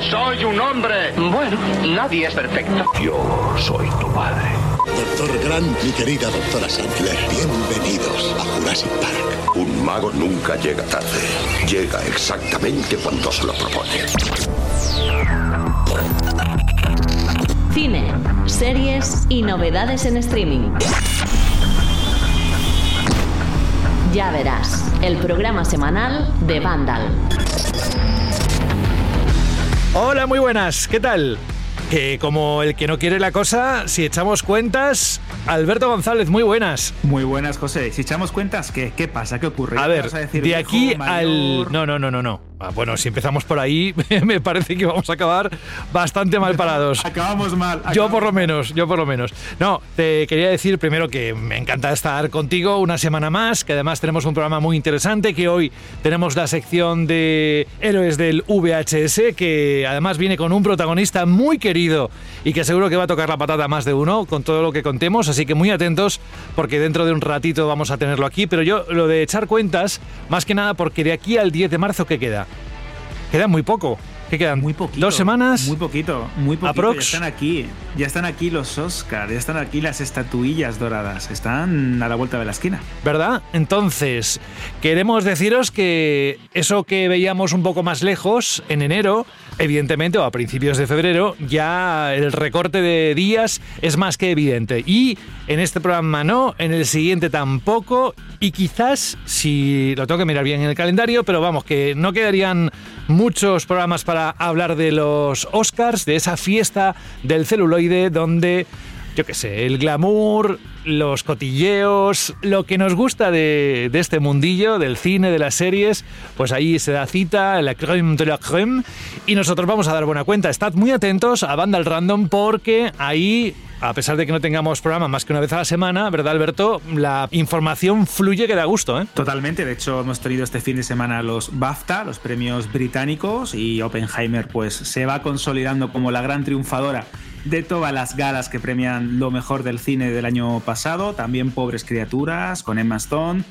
Soy un hombre. Bueno, nadie es perfecto. Yo soy tu padre. Doctor Grant, mi querida doctora Sandler, bienvenidos a Jurassic Park. Un mago nunca llega tarde. Llega exactamente cuando se lo propone. Cine, series y novedades en streaming. Ya verás, el programa semanal de Vandal. Hola, muy buenas, ¿qué tal? Que como el que no quiere la cosa, si echamos cuentas, Alberto González, muy buenas. Muy buenas, José. Si echamos cuentas, ¿qué, qué pasa? ¿Qué ocurre? A ¿Qué ver, decir, de aquí al... No, no, no, no, no. Ah, Bueno, si empezamos por ahí, me parece que vamos a acabar bastante mal parados. Acabamos mal. Yo por lo menos, yo por lo menos. No, te quería decir primero que me encanta estar contigo una semana más, que además tenemos un programa muy interesante, que hoy tenemos la sección de héroes del VHS, que además viene con un protagonista muy querido y que seguro que va a tocar la patata más de uno con todo lo que contemos, así que muy atentos porque dentro de un ratito vamos a tenerlo aquí, pero yo lo de echar cuentas, más que nada porque de aquí al 10 de marzo, ¿qué queda? Queda muy poco. ¿Qué quedan? Muy poquito. ¿Dos semanas? Muy poquito, muy poquito. Aprox. Ya están aquí. Ya están aquí los Oscars, ya están aquí las estatuillas doradas. Están a la vuelta de la esquina. ¿Verdad? Entonces, queremos deciros que eso que veíamos un poco más lejos en enero, evidentemente, o a principios de febrero, ya el recorte de días es más que evidente. Y en este programa no, en el siguiente tampoco, y quizás, si lo tengo que mirar bien en el calendario, pero vamos, que no quedarían muchos programas para hablar de los Oscars, de esa fiesta del celuloide donde yo qué sé, el glamour, los cotilleos, lo que nos gusta de, este mundillo, del cine, de las series, pues ahí se da cita, la creme de la creme, y nosotros vamos a dar buena cuenta. Estad muy atentos a Banda Random porque ahí, a pesar de que no tengamos programa más que una vez a la semana, ¿verdad, Alberto? La información fluye que da gusto, ¿eh? Totalmente. De hecho, hemos tenido este fin de semana los BAFTA, los premios británicos, y Oppenheimer pues se va consolidando como la gran triunfadora de todas las galas que premian lo mejor del cine del año pasado. También Pobres Criaturas, con Emma Stone.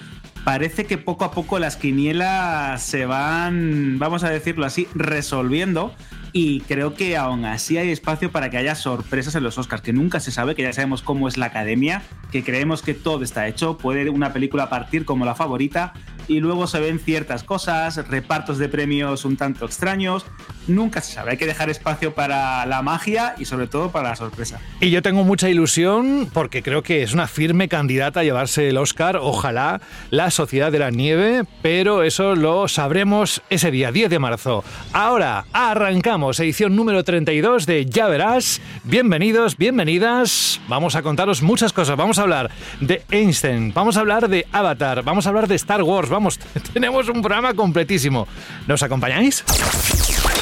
Parece que poco a poco las quinielas se van, vamos a decirlo así, resolviendo. Y creo que aún así hay espacio para que haya sorpresas en los Oscars, que nunca se sabe, que ya sabemos cómo es la academia, que creemos que todo está hecho. Puede una película partir como la favorita y luego se ven ciertas cosas, repartos de premios un tanto extraños. Nunca se sabe, hay que dejar espacio para la magia y sobre todo para la sorpresa. Y yo tengo mucha ilusión porque creo que es una firme candidata a llevarse el Oscar, ojalá, la Sociedad de la Nieve, pero eso lo sabremos ese día, 10 de marzo. Ahora arrancamos edición número 32 de Ya Verás. Bienvenidos, bienvenidas. Vamos a contaros muchas cosas. Vamos a hablar de Einstein, vamos a hablar de Avatar, vamos a hablar de Star Wars. Vamos, tenemos un programa completísimo. ¿Nos acompañáis?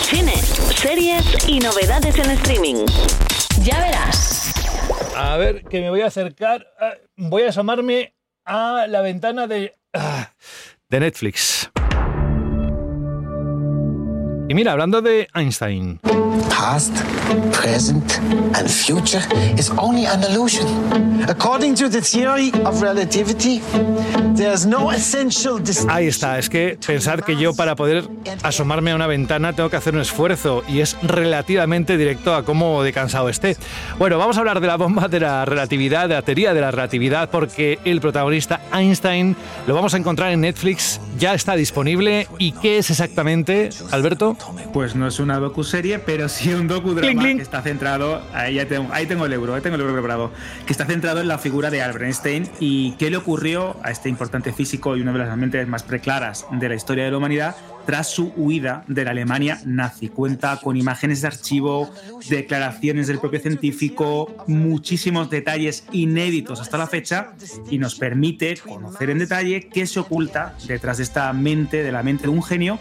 Cine, series y novedades en streaming. Ya verás. A ver, que me voy a acercar. ah, Voy a asomarme a la ventana de. ah, de Netflix. Y mira, hablando de Einstein. Past, present, and future is only an illusion. According to the theory of relativity, there's no essential Ahí está, es que pensar que yo para poder asomarme a una ventana tengo que hacer un esfuerzo y es relativamente directo a cómo de cansado esté. Bueno, vamos a hablar de la bomba de la relatividad, de la teoría de la relatividad, porque el protagonista Einstein lo vamos a encontrar en Netflix, ya está disponible. ¿Y qué es exactamente, Alberto? Pues no es una docu-serie, pero sí un docudrama Clink, clink. que está centrado, ahí, ya tengo, ahí tengo el euro, ahí tengo el euro preparado, que está centrado en la figura de Albert Einstein y qué le ocurrió a este importante físico y una de las mentes más preclaras de la historia de la humanidad tras su huida de la Alemania nazi. Cuenta con imágenes de archivo, declaraciones del propio científico, muchísimos detalles inéditos hasta la fecha y nos permite conocer en detalle qué se oculta detrás de esta mente, de la mente de un genio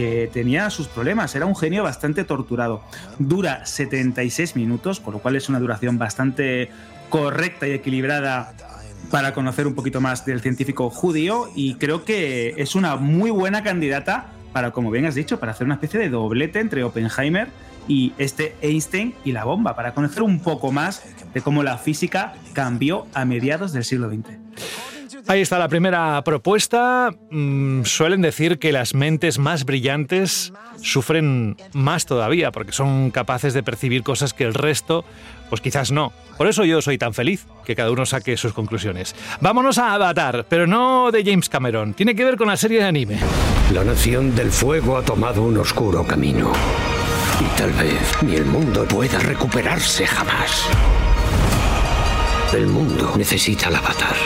que tenía sus problemas, era un genio bastante torturado. Dura 76 minutos, con lo cual es una duración bastante correcta y equilibrada para conocer un poquito más del científico judío y creo que es una muy buena candidata para, como bien has dicho, para hacer una especie de doblete entre Oppenheimer y este Einstein y la bomba, para conocer un poco más de cómo la física cambió a mediados del siglo XX. Ahí está la primera propuesta. Mm, suelen decir que las mentes más brillantes sufren más todavía porque son capaces de percibir cosas que el resto, pues quizás no. Por eso yo soy tan feliz que cada uno saque sus conclusiones. Vámonos a Avatar, pero no de James Cameron. Tiene que ver con la serie de anime. La nación del fuego ha tomado un oscuro camino. Y tal vez ni el mundo pueda recuperarse jamás. El mundo necesita el avatar.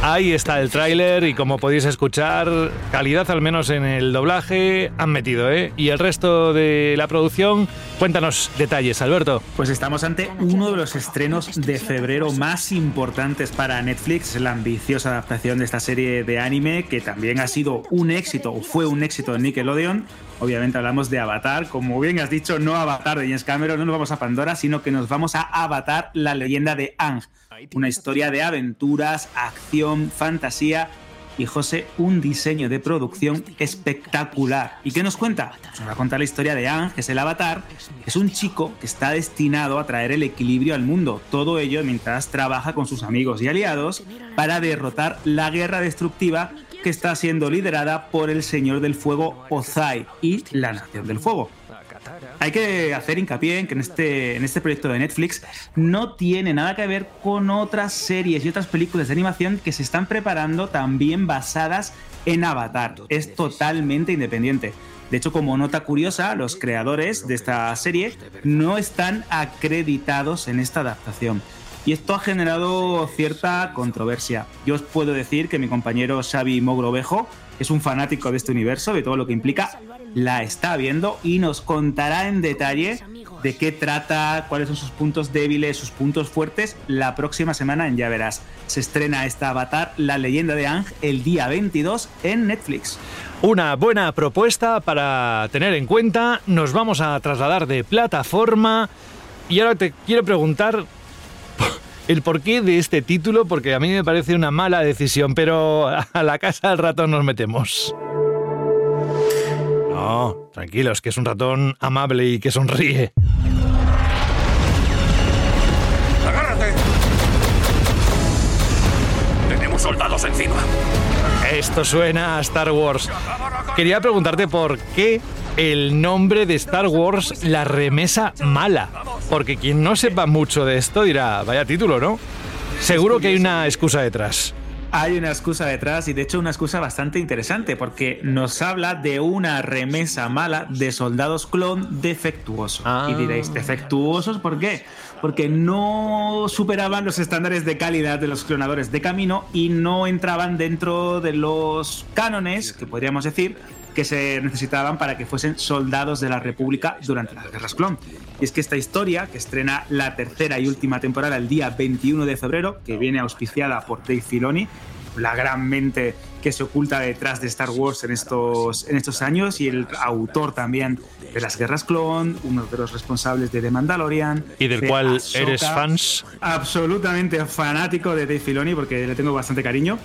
Ahí está el tráiler y como podéis escuchar, calidad al menos en el doblaje han metido, ¿eh? Y el resto de la producción, cuéntanos detalles, Alberto. Pues estamos ante uno de los estrenos de febrero más importantes para Netflix, la ambiciosa adaptación de esta serie de anime que también ha sido un éxito o fue un éxito en Nickelodeon. Obviamente hablamos de Avatar, como bien has dicho, no Avatar de James Cameron, no nos vamos a Pandora, sino que nos vamos a Avatar, la leyenda de Ang una historia de aventuras, acción, fantasía y José, un diseño de producción espectacular. ¿Y qué nos cuenta? Nos va a contar la historia de Ang, que es el avatar. Es un chico que está destinado a traer el equilibrio al mundo. Todo ello mientras trabaja con sus amigos y aliados para derrotar la guerra destructiva que está siendo liderada por el Señor del Fuego Ozai y la Nación del Fuego. Hay que hacer hincapié en que en este, en este proyecto de Netflix no tiene nada que ver con otras series y otras películas de animación que se están preparando también basadas en Avatar. Es totalmente independiente. De hecho, como nota curiosa, los creadores de esta serie no están acreditados en esta adaptación. Y esto ha generado cierta controversia. Yo os puedo decir que mi compañero Xavi Mogrovejo es un fanático de este universo, de todo lo que implica, la está viendo y nos contará en detalle de qué trata, cuáles son sus puntos débiles, sus puntos fuertes, la próxima semana en Ya Verás. Se estrena esta Avatar, La leyenda de Ang, el día 22 en Netflix. Una buena propuesta para tener en cuenta. Nos vamos a trasladar de plataforma. Y ahora te quiero preguntar el porqué de este título, porque a mí me parece una mala decisión, pero a la casa del ratón nos metemos. No, tranquilos, que es un ratón amable y que sonríe. ¡Agárrate! Tenemos soldados encima. Esto suena a Star Wars. Quería preguntarte por qué el nombre de Star Wars, la remesa mala. Porque quien no sepa mucho de esto dirá, vaya título, ¿no? Seguro que hay una excusa detrás. Hay una excusa detrás y de hecho una excusa bastante interesante porque nos habla de una remesa mala de soldados clon defectuosos. Y diréis, ¿defectuosos por qué? Porque no superaban los estándares de calidad de los clonadores de camino y no entraban dentro de los cánones, que podríamos decir, que se necesitaban para que fuesen soldados de la República durante las guerras clon. Y es que esta historia, que estrena la tercera y última temporada el día 21 de febrero, que viene auspiciada por Dave Filoni, la gran mente que se oculta detrás de Star Wars en estos, en estos años y el autor también de las Guerras Clon, uno de los responsables de The Mandalorian. Y del cual eres fans. Absolutamente fanático de Dave Filoni porque le tengo bastante cariño.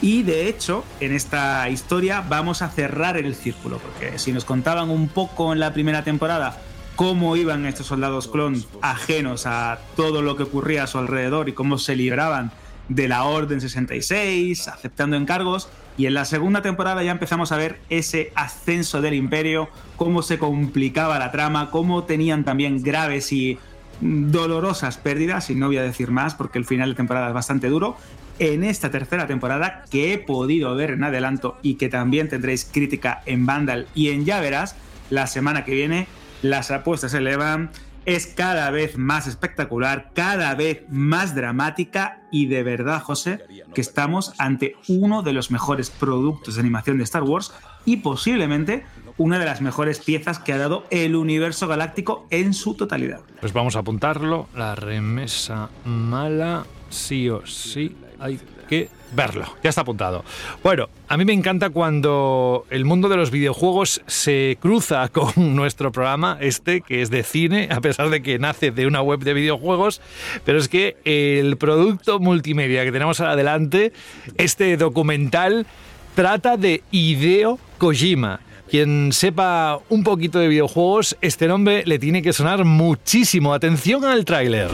Y de hecho, en esta historia vamos a cerrar el círculo, porque si nos contaban un poco en la primera temporada cómo iban estos soldados clon ajenos a todo lo que ocurría a su alrededor y cómo se libraban de la Orden 66, aceptando encargos. Y en la segunda temporada ya empezamos a ver ese ascenso del imperio, cómo se complicaba la trama, cómo tenían también graves y dolorosas pérdidas, y no voy a decir más porque el final de temporada es bastante duro. En esta tercera temporada, que he podido ver en adelanto y que también tendréis crítica en Vandal y en Ya Verás, la semana que viene las apuestas se elevan, es cada vez más espectacular, cada vez más dramática y de verdad, José, que estamos ante uno de los mejores productos de animación de Star Wars y posiblemente una de las mejores piezas que ha dado el universo galáctico en su totalidad. Pues vamos a apuntarlo, la remesa mala, sí o sí, hay que verlo. Ya está apuntado. Bueno, a mí me encanta cuando el mundo de los videojuegos se cruza con nuestro programa, este que es de cine, a pesar de que nace de una web de videojuegos, pero es que el producto multimedia que tenemos adelante, este documental, trata de Hideo Kojima. Quien sepa un poquito de videojuegos, este nombre le tiene que sonar muchísimo. Atención al tráiler.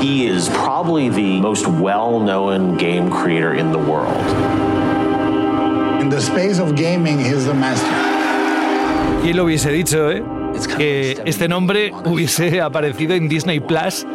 He is probably the most well-known game creator in the world. In the space of gaming, he's the master. ¿Quién lo hubiese dicho, eh? Que este nombre hubiese aparecido en Disney Plus.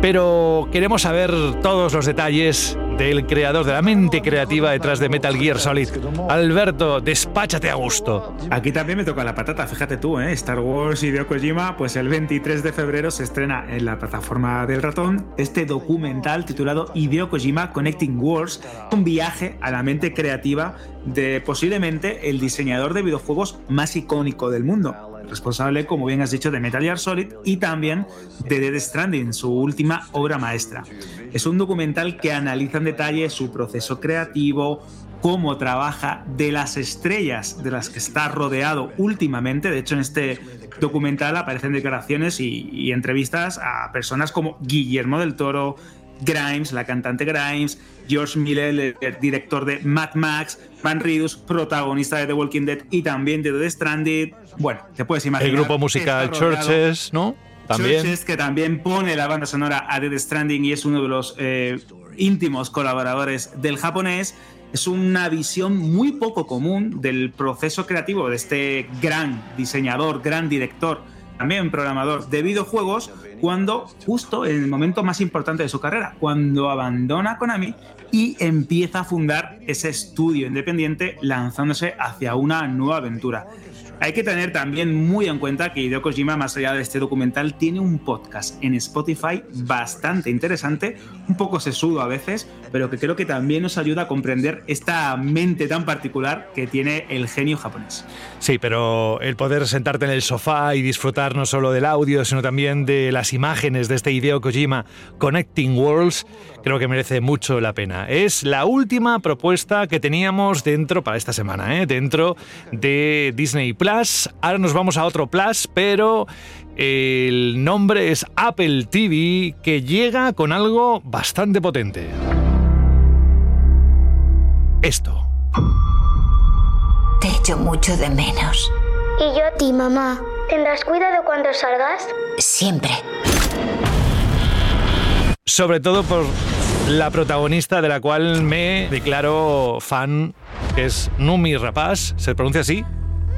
Pero queremos saber todos los detalles del creador, de la mente creativa detrás de Metal Gear Solid. Alberto, despáchate a gusto. Aquí también me toca la patata, fíjate tú, ¿eh? Star Wars Hideo Kojima, pues el 23 de febrero se estrena en la plataforma del ratón este documental titulado Hideo Kojima Connecting Worlds, un viaje a la mente creativa de posiblemente el diseñador de videojuegos más icónico del mundo responsable, como bien has dicho, de Metal Gear Solid y también de Dead Stranding, su última obra maestra. Es un documental que analiza en detalle su proceso creativo, cómo trabaja, de las estrellas de las que está rodeado últimamente. De hecho, en este documental aparecen declaraciones y, y entrevistas a personas como Guillermo del Toro, Grimes, la cantante Grimes, George Miller, el director de Mad Max, Van Riedus, protagonista de The Walking Dead y también de The Stranded. Bueno, te puedes imaginar. El grupo musical Churches, ¿no? También. Churches, que también pone la banda sonora a The Stranding y es uno de los eh, íntimos colaboradores del japonés. Es una visión muy poco común del proceso creativo de este gran diseñador, gran director, también programador de videojuegos, cuando justo en el momento más importante de su carrera, cuando abandona Konami y empieza a fundar ese estudio independiente lanzándose hacia una nueva aventura. Hay que tener también muy en cuenta que Hideo Kojima, más allá de este documental, tiene un podcast en Spotify bastante interesante, un poco sesudo a veces, pero que creo que también nos ayuda a comprender esta mente tan particular que tiene el genio japonés. Sí, pero el poder sentarte en el sofá y disfrutar no solo del audio, sino también de las imágenes de este Hideo Kojima Connecting Worlds, creo que merece mucho la pena. Es la última propuesta que teníamos dentro para esta semana, ¿eh? dentro de Disney Plus. Ahora nos vamos a otro Plus, pero el nombre es Apple TV, que llega con algo bastante potente. Esto. Te echo mucho de menos. Y yo a ti, mamá. ¿Tendrás cuidado cuando salgas? Siempre. Sobre todo por la protagonista de la cual me declaro fan, que es Numi Rapaz. ¿Se pronuncia así?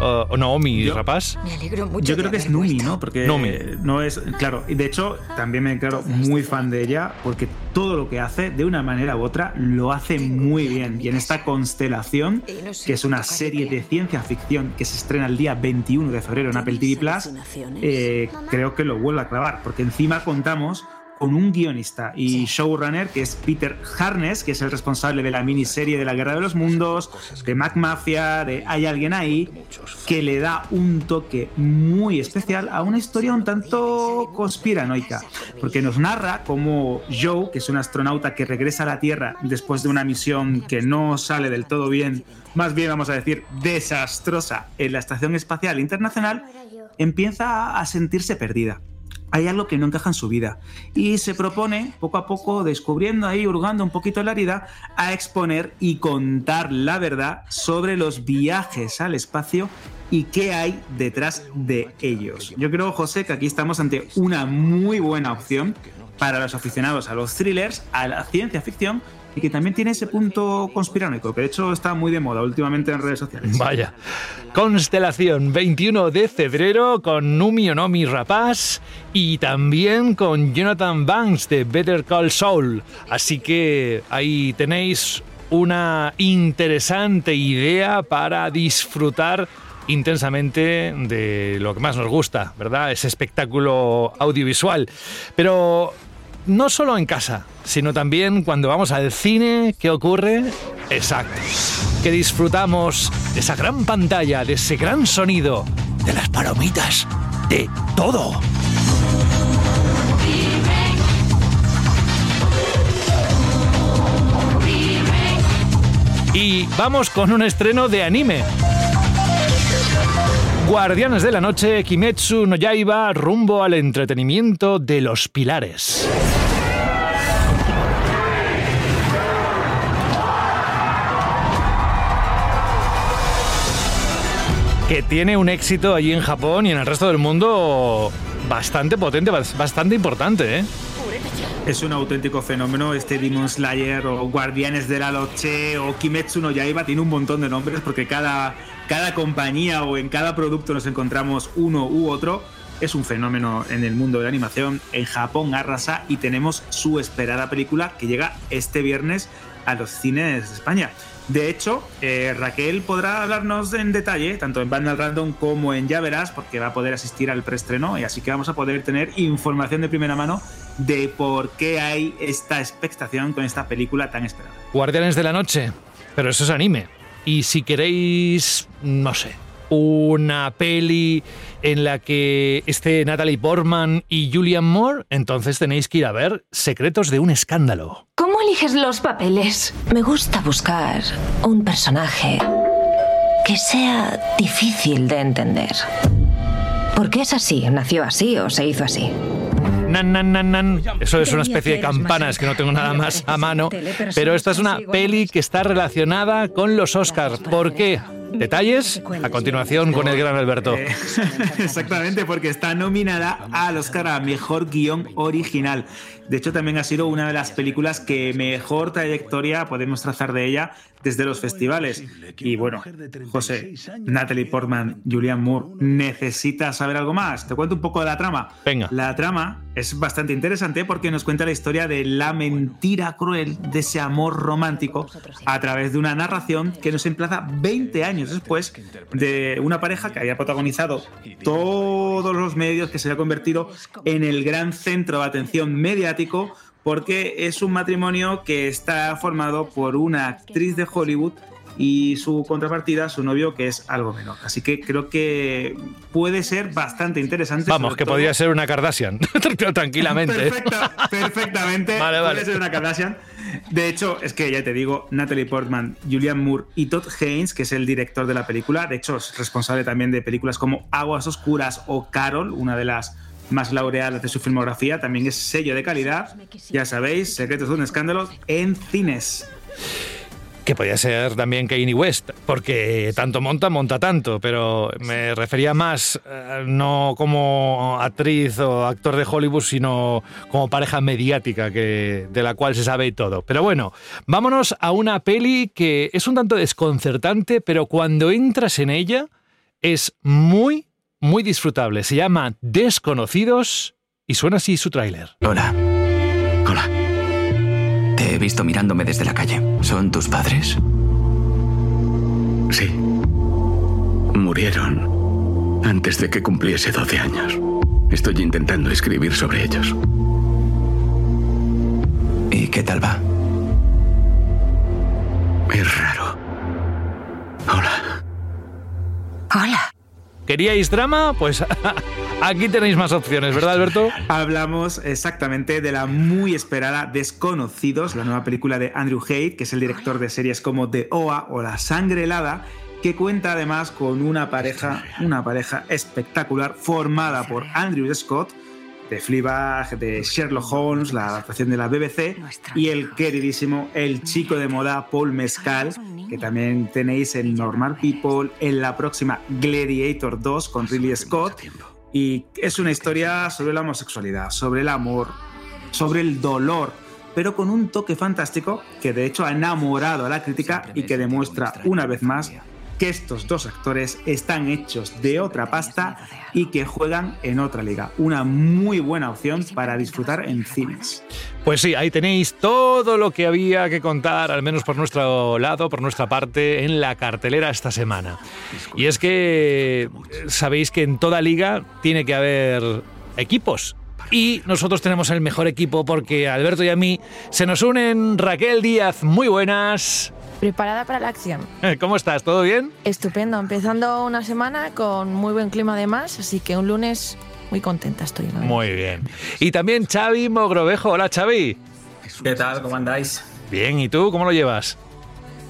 Uh, ¿O Naomi Yo- Rapaz? Me alegro mucho. Yo creo que es Numi. ¿no? Porque Numi. no es, claro, y de hecho también me declaro muy fan de ella porque todo lo que hace, de una manera u otra, lo hace muy bien. Y en esta constelación, que es una serie de ciencia ficción que se estrena el día 21 de febrero en Apple TV Plus, eh, creo que lo vuelve a clavar, porque encima contamos con un guionista y showrunner que es Peter Harness, que es el responsable de la miniserie de la Guerra de los Mundos, de Mac Mafia, de Hay alguien ahí, que le da un toque muy especial a una historia un tanto conspiranoica, porque nos narra cómo Joe, que es un astronauta que regresa a la Tierra después de una misión que no sale del todo bien, más bien vamos a decir desastrosa, en la Estación Espacial Internacional, empieza a sentirse perdida hay algo que no encaja en su vida y se propone poco a poco descubriendo ahí hurgando un poquito la herida a exponer y contar la verdad sobre los viajes al espacio y qué hay detrás de ellos. Yo creo, José, que aquí estamos ante una muy buena opción para los aficionados a los thrillers, a la ciencia ficción y que también tiene ese punto conspiranoico, que de hecho está muy de moda últimamente en redes sociales. Vaya. Constelación, 21 de febrero, con Numi Onomi Rapaz y también con Jonathan Banks de Better Call Saul. Así que ahí tenéis una interesante idea para disfrutar intensamente de lo que más nos gusta, ¿verdad? Ese espectáculo audiovisual. Pero no solo en casa, sino también cuando vamos al cine, ¿qué ocurre? Exacto. Que disfrutamos de esa gran pantalla, de ese gran sonido, de las palomitas, de todo. Y vamos con un estreno de anime. Guardianes de la Noche, Kimetsu no Yaiba, rumbo al entretenimiento de los pilares. Que tiene un éxito allí en Japón y en el resto del mundo bastante potente, bastante importante, ¿eh? Es un auténtico fenómeno este Demon Slayer o Guardianes de la Noche o Kimetsu no Yaiba, tiene un montón de nombres porque cada, cada compañía o en cada producto nos encontramos uno u otro. Es un fenómeno en el mundo de la animación. En Japón arrasa y tenemos su esperada película que llega este viernes a los cines de España. De hecho, eh, Raquel podrá hablarnos en detalle, tanto en Vandal Random como en Ya Verás, porque va a poder asistir al preestreno, y así que vamos a poder tener información de primera mano de por qué hay esta expectación con esta película tan esperada. Guardianes de la Noche, pero eso es anime. Y si queréis, no sé, una peli en la que esté Natalie Portman y Julian Moore, entonces tenéis que ir a ver Secretos de un escándalo. ¿Cómo eliges los papeles? Me gusta buscar un personaje que sea difícil de entender. Porque es así, nació así o se hizo así. Nan, nan, nan, nan. Eso es una especie de campanas que no tengo nada más a mano. Pero esta es una peli que está relacionada con los Oscars. ¿Por qué? Detalles a continuación con el gran Alberto. Eh, exactamente, porque está nominada al Oscar a Mejor Guión Original. De hecho, también ha sido una de las películas que mejor trayectoria podemos trazar de ella desde los festivales. Y bueno, José, Natalie Portman, Julian Moore, ¿necesitas saber algo más? Te cuento un poco de la trama. Venga. La trama es bastante interesante porque nos cuenta la historia de la mentira cruel de ese amor romántico a través de una narración que nos emplaza 20 años después de una pareja que había protagonizado todos los medios, que se había convertido en el gran centro de atención mediático porque es un matrimonio que está formado por una actriz de Hollywood y su contrapartida, su novio, que es algo menor. Así que creo que puede ser bastante interesante. Vamos, que podría ser una Kardashian, tranquilamente. perfectamente, vale, vale. puede ser una Kardashian. De hecho, es que ya te digo, Natalie Portman, Julian Moore y Todd Haynes, que es el director de la película, de hecho es responsable también de películas como Aguas Oscuras o Carol, una de las más laureadas de su filmografía, también es sello de calidad. Ya sabéis, Secretos de un Escándalo en cines. Que podía ser también Kanye West, porque tanto monta, monta tanto, pero me refería más eh, no como actriz o actor de Hollywood, sino como pareja mediática que, de la cual se sabe todo. Pero bueno, vámonos a una peli que es un tanto desconcertante, pero cuando entras en ella es muy, muy disfrutable. Se llama Desconocidos y suena así su tráiler. Hola. Hola. Te he visto mirándome desde la calle. ¿Son tus padres? Sí. Murieron antes de que cumpliese 12 años. Estoy intentando escribir sobre ellos. ¿Y qué tal va? Es raro. Hola. Hola. ¿Queríais drama? Pues aquí tenéis más opciones, ¿verdad, Alberto? Hablamos exactamente de la muy esperada Desconocidos, la nueva película de Andrew Haidt, que es el director de series como The OA o La Sangre Helada, que cuenta además con una pareja, una pareja espectacular formada por Andrew Scott, de Fleabag, de Sherlock Holmes, la adaptación de la BBC, y el queridísimo El chico de moda Paul Mescal, que también tenéis en Normal People, en la próxima Gladiator 2 con Ridley Scott. Y es una historia sobre la homosexualidad, sobre el amor, sobre el dolor, pero con un toque fantástico que de hecho ha enamorado a la crítica y que demuestra una vez más que estos dos actores están hechos de otra pasta y que juegan en otra liga. Una muy buena opción para disfrutar en cines. Pues sí, ahí tenéis todo lo que había que contar, al menos por nuestro lado, por nuestra parte, en la cartelera esta semana. Y es que sabéis que en toda liga tiene que haber equipos. Y nosotros tenemos el mejor equipo porque Alberto y a mí se nos unen Raquel Díaz. Muy buenas. Preparada para la acción. ¿Cómo estás? ¿Todo bien? Estupendo, empezando una semana con muy buen clima además, así que un lunes muy contenta estoy. Muy bien. Y también Xavi Mogrovejo. Hola Xavi. ¿Qué tal? ¿Cómo andáis? Bien, ¿y tú cómo lo llevas?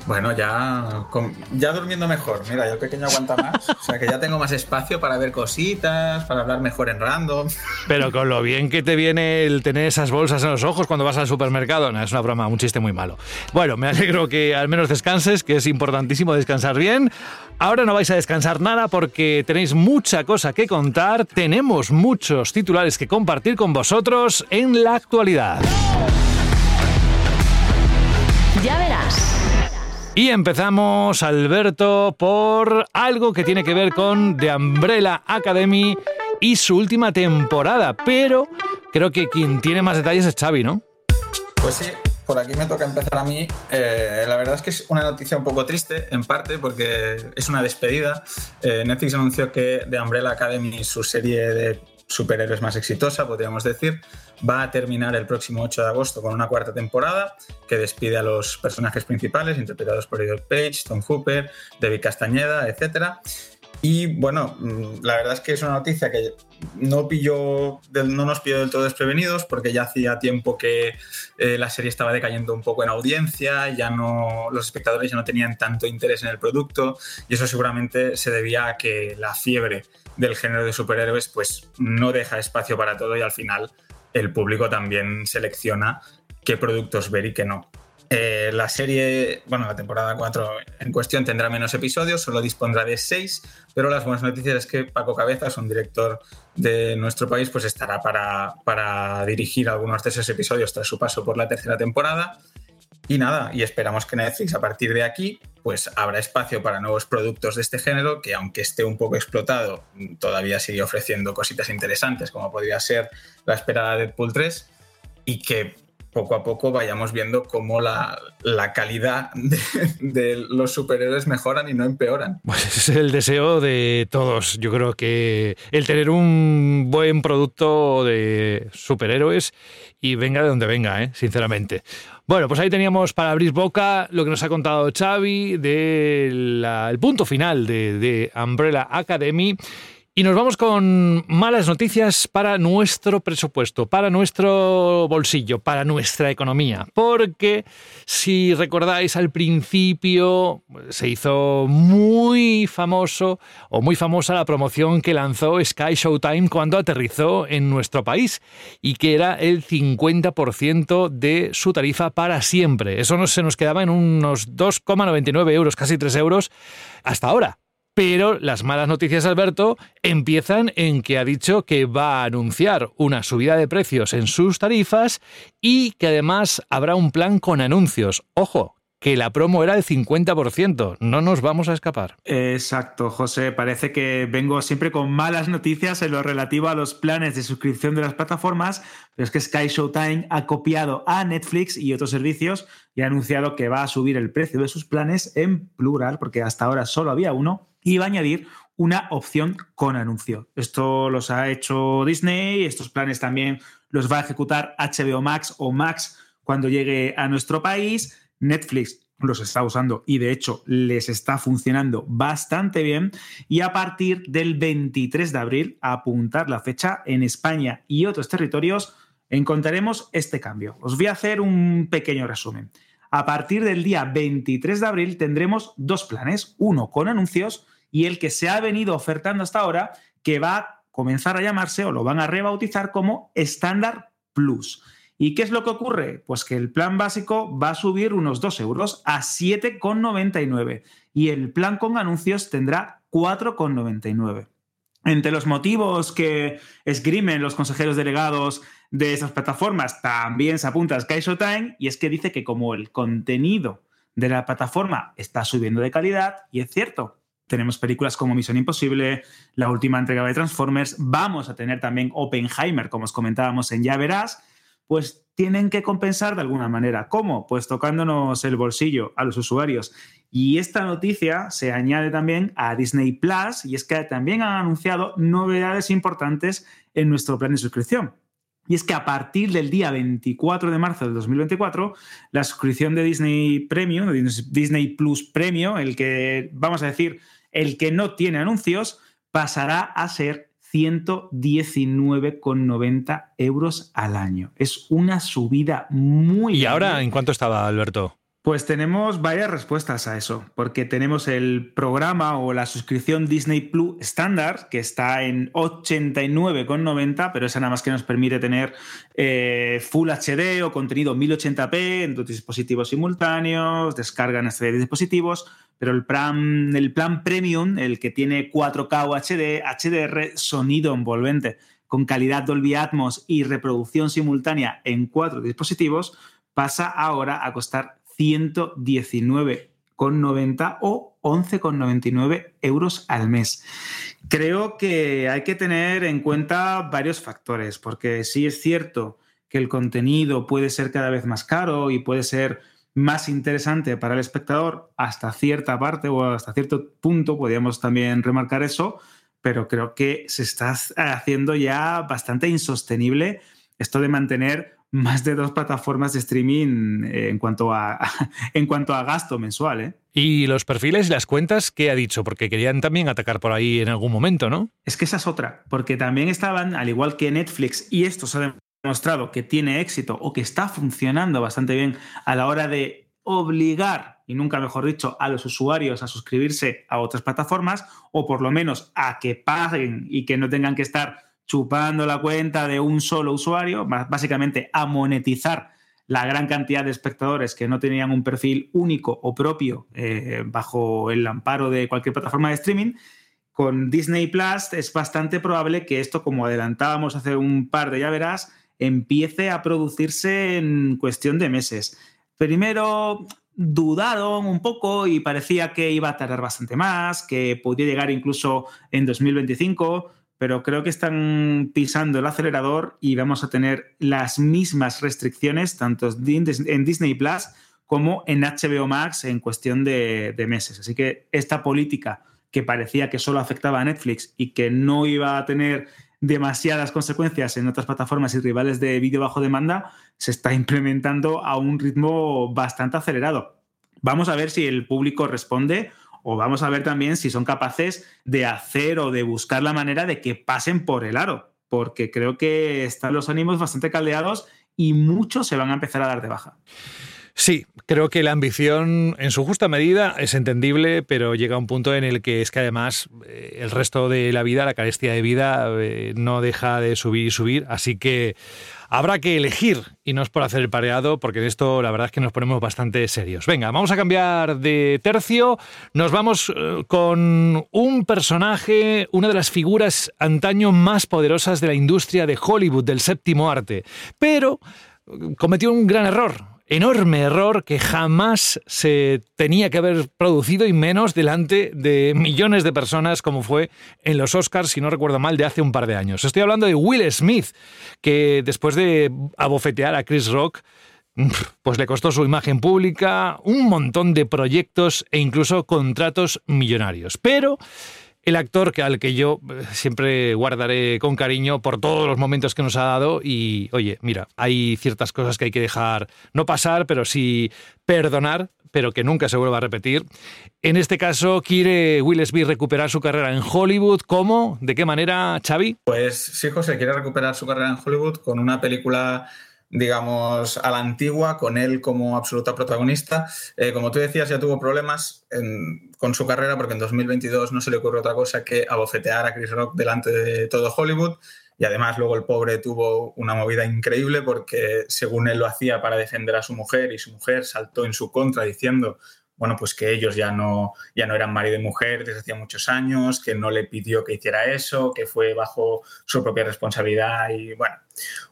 Bueno, ya, ya durmiendo mejor. Mira, yo el pequeño aguanta más. O sea que ya tengo más espacio para ver cositas, para hablar mejor en random. Pero con lo bien que te viene el tener esas bolsas en los ojos cuando vas al supermercado, no, es una broma, un chiste muy malo. Bueno, me alegro que al menos descanses, que es importantísimo descansar bien. Ahora no vais a descansar nada porque tenéis mucha cosa que contar, tenemos muchos titulares que compartir con vosotros en la actualidad. Ya verás. Y empezamos, Alberto, por algo que tiene que ver con The Umbrella Academy y su última temporada. Pero creo que quien tiene más detalles es Xavi, ¿no? Pues sí, por aquí me toca empezar a mí. Eh, la verdad es que es una noticia un poco triste, en parte, porque es una despedida. Eh, Netflix anunció que The Umbrella Academy, su serie de superhéroes más exitosa, podríamos decir, va a terminar el próximo 8 de agosto con una cuarta temporada que despide a los personajes principales, interpretados por Edward Page, Tom Hooper, David Castañeda, etc. Y bueno, mm, la verdad es que es una noticia que no, pilló, no nos pilló del todo desprevenidos porque ya hacía tiempo que eh, la serie estaba decayendo un poco en audiencia, ya no, los espectadores ya no tenían tanto interés en el producto y eso seguramente se debía a que la fiebre del género de superhéroes pues no deja espacio para todo y al final el público también selecciona qué productos ver y qué no. Eh, la serie, bueno, la temporada 4 en cuestión tendrá menos episodios, solo dispondrá de 6, pero las buenas noticias es que Paco Cabezas, un director de nuestro país, pues estará para, para dirigir algunos de esos episodios tras su paso por la tercera temporada. Y nada, y esperamos que Netflix a partir de aquí pues habrá espacio para nuevos productos de este género que aunque esté un poco explotado, todavía sigue ofreciendo cositas interesantes como podría ser la esperada Deadpool 3 y que poco a poco vayamos viendo cómo la, calidad de, los superhéroes mejoran y no empeoran. Pues es el deseo de todos. Yo creo que el tener un buen producto de superhéroes y venga de donde venga, ¿eh? sinceramente. Bueno, pues ahí teníamos para abrir boca lo que nos ha contado Xavi del punto final de Umbrella Academy. Y nos vamos con malas noticias para nuestro presupuesto, para nuestro bolsillo, para nuestra economía. Porque si recordáis al principio se hizo muy famoso o muy famosa la promoción que lanzó Sky Showtime cuando aterrizó en nuestro país y que era el 50% de su tarifa para siempre. Eso no se nos quedaba en unos 2,99 euros, casi 3 euros hasta ahora. Pero las malas noticias, Alberto, empiezan en que ha dicho que va a anunciar una subida de precios en sus tarifas y que además habrá un plan con anuncios. Ojo, que la promo era del 50%. No nos vamos a escapar. Exacto, José. Parece que vengo siempre con malas noticias en lo relativo a los planes de suscripción de las plataformas, pero es que Sky Showtime ha copiado a Netflix y otros servicios y ha anunciado que va a subir el precio de sus planes en plural, porque hasta ahora solo había uno y va a añadir una opción con anuncio. Esto los ha hecho Disney, estos planes también los va a ejecutar HBO Max o Max cuando llegue a nuestro país. Netflix los está usando y de hecho les está funcionando bastante bien. Y a partir del 23 de abril, apuntar la fecha, en España y otros territorios, encontraremos este cambio. Os voy a hacer un pequeño resumen. A partir del día 23 de abril tendremos dos planes, uno con anuncios y el que se ha venido ofertando hasta ahora, que va a comenzar a llamarse o lo van a rebautizar como Standard Plus. ¿Y qué es lo que ocurre? Pues que el plan básico va a subir unos 2 euros a 7,99 y el plan con anuncios tendrá 4,99. Entre los motivos que esgrimen los consejeros delegados de esas plataformas también se apunta Sky Showtime y es que dice que como el contenido de la plataforma está subiendo de calidad, y es cierto, tenemos películas como Misión Imposible, la última entrega de Transformers, vamos a tener también Oppenheimer, como os comentábamos en Ya Verás, pues tienen que compensar de alguna manera. ¿Cómo? Pues tocándonos el bolsillo a los usuarios. Y esta noticia se añade también a Disney Plus y es que también han anunciado novedades importantes en nuestro plan de suscripción. Y es que a partir del día 24 de marzo del 2024, la suscripción de Disney Premium, Disney Plus Premium, el que, vamos a decir, el que no tiene anuncios, pasará a ser 119,90 euros al año. Es una subida muy... ¿Y ahora en cuánto estaba, Alberto? Pues tenemos varias respuestas a eso, porque tenemos el programa o la suscripción Disney Plus estándar, que está en 89,90, pero esa nada más que nos permite tener eh, Full HD o contenido 1080p en dos dispositivos simultáneos, descarga en este dispositivos, pero el plan, el plan Premium, el que tiene 4K o HD, HDR, sonido envolvente, con calidad Dolby Atmos y reproducción simultánea en cuatro dispositivos, pasa ahora a costar 119,90 o 11,99 euros al mes. Creo que hay que tener en cuenta varios factores, porque sí es cierto que el contenido puede ser cada vez más caro y puede ser más interesante para el espectador hasta cierta parte o hasta cierto punto, podríamos también remarcar eso, pero creo que se está haciendo ya bastante insostenible esto de mantener más de dos plataformas de streaming eh, en cuanto a, en cuanto a gasto mensual. ¿eh? Y los perfiles y las cuentas, ¿qué ha dicho? Porque querían también atacar por ahí en algún momento, ¿no? Es que esa es otra, porque también estaban, al igual que Netflix, y esto se ha demostrado que tiene éxito o que está funcionando bastante bien a la hora de obligar, y nunca mejor dicho, a los usuarios a suscribirse a otras plataformas, o por lo menos a que paguen y que no tengan que estar chupando la cuenta de un solo usuario, básicamente a monetizar la gran cantidad de espectadores que no tenían un perfil único o propio eh, bajo el amparo de cualquier plataforma de streaming. Con Disney Plus es bastante probable que esto, como adelantábamos hace un par de ya verás, empiece a producirse en cuestión de meses. Primero dudaron un poco y parecía que iba a tardar bastante más, que podía llegar incluso en 2025 pero creo que están pisando el acelerador y vamos a tener las mismas restricciones tanto en Disney Plus como en HBO Max en cuestión de, meses. Así que esta política que parecía que solo afectaba a Netflix y que no iba a tener demasiadas consecuencias en otras plataformas y rivales de vídeo bajo demanda, se está implementando a un ritmo bastante acelerado. Vamos a ver si el público responde o vamos a ver también si son capaces de hacer o de buscar la manera de que pasen por el aro, porque creo que están los ánimos bastante caldeados y muchos se van a empezar a dar de baja. Sí, creo que la ambición en su justa medida es entendible, pero llega un punto en el que es que además eh, el resto de la vida, la carestía de vida, eh, no deja de subir y subir, así que habrá que elegir y no es por hacer el pareado, porque de esto la verdad es que nos ponemos bastante serios. Venga, vamos a cambiar de tercio, nos vamos eh, con un personaje, una de las figuras antaño más poderosas de la industria de Hollywood, del séptimo arte, pero cometió un gran error enorme error que jamás se tenía que haber producido y menos delante de millones de personas como fue en los Oscars, si no recuerdo mal, de hace un par de años. Estoy hablando de Will Smith, que después de abofetear a Chris Rock, pues le costó su imagen pública, un montón de proyectos e incluso contratos millonarios. Pero el actor que, al que yo eh, siempre guardaré con cariño por todos los momentos que nos ha dado y oye, mira, hay ciertas cosas que hay que dejar no pasar, pero sí perdonar, pero que nunca se vuelva a repetir. En este caso, quiere Will Smith recuperar su carrera en Hollywood. ¿Cómo? ¿De qué manera, Xavi? Pues sí, José, quiere recuperar su carrera en Hollywood con una película digamos, a la antigua, con él como absoluta protagonista. Eh, como tú decías, ya tuvo problemas con su carrera porque en 2022 no se le ocurrió otra cosa que abofetear a Chris Rock delante de todo Hollywood. Y además luego el pobre tuvo una movida increíble porque según él lo hacía para defender a su mujer y su mujer saltó en su contra diciendo bueno, pues que ellos ya no, ya no eran marido y mujer desde hacía muchos años, que no le pidió que hiciera eso, que fue bajo su propia responsabilidad y bueno,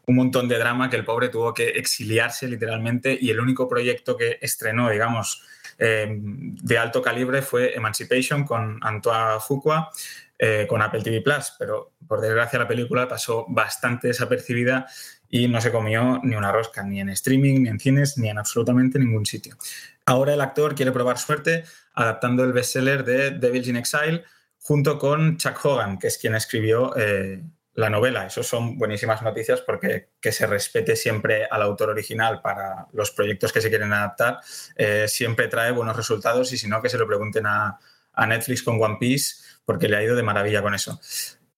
un montón de drama que el pobre tuvo que exiliarse literalmente y el único proyecto que estrenó, digamos, eh, de alto calibre fue Emancipation con Antoine Fuqua, eh, con Apple TV Plus, pero por desgracia la película pasó bastante desapercibida y no se comió ni una rosca, ni en streaming, ni en cines, ni en absolutamente ningún sitio. Ahora el actor quiere probar suerte adaptando el bestseller de Devils in Exile junto con Chuck Hogan, que es quien escribió eh, la novela. Eso son buenísimas noticias porque que se respete siempre al autor original para los proyectos que se quieren adaptar eh, siempre trae buenos resultados y si no, que se lo pregunten a, Netflix con One Piece porque le ha ido de maravilla con eso.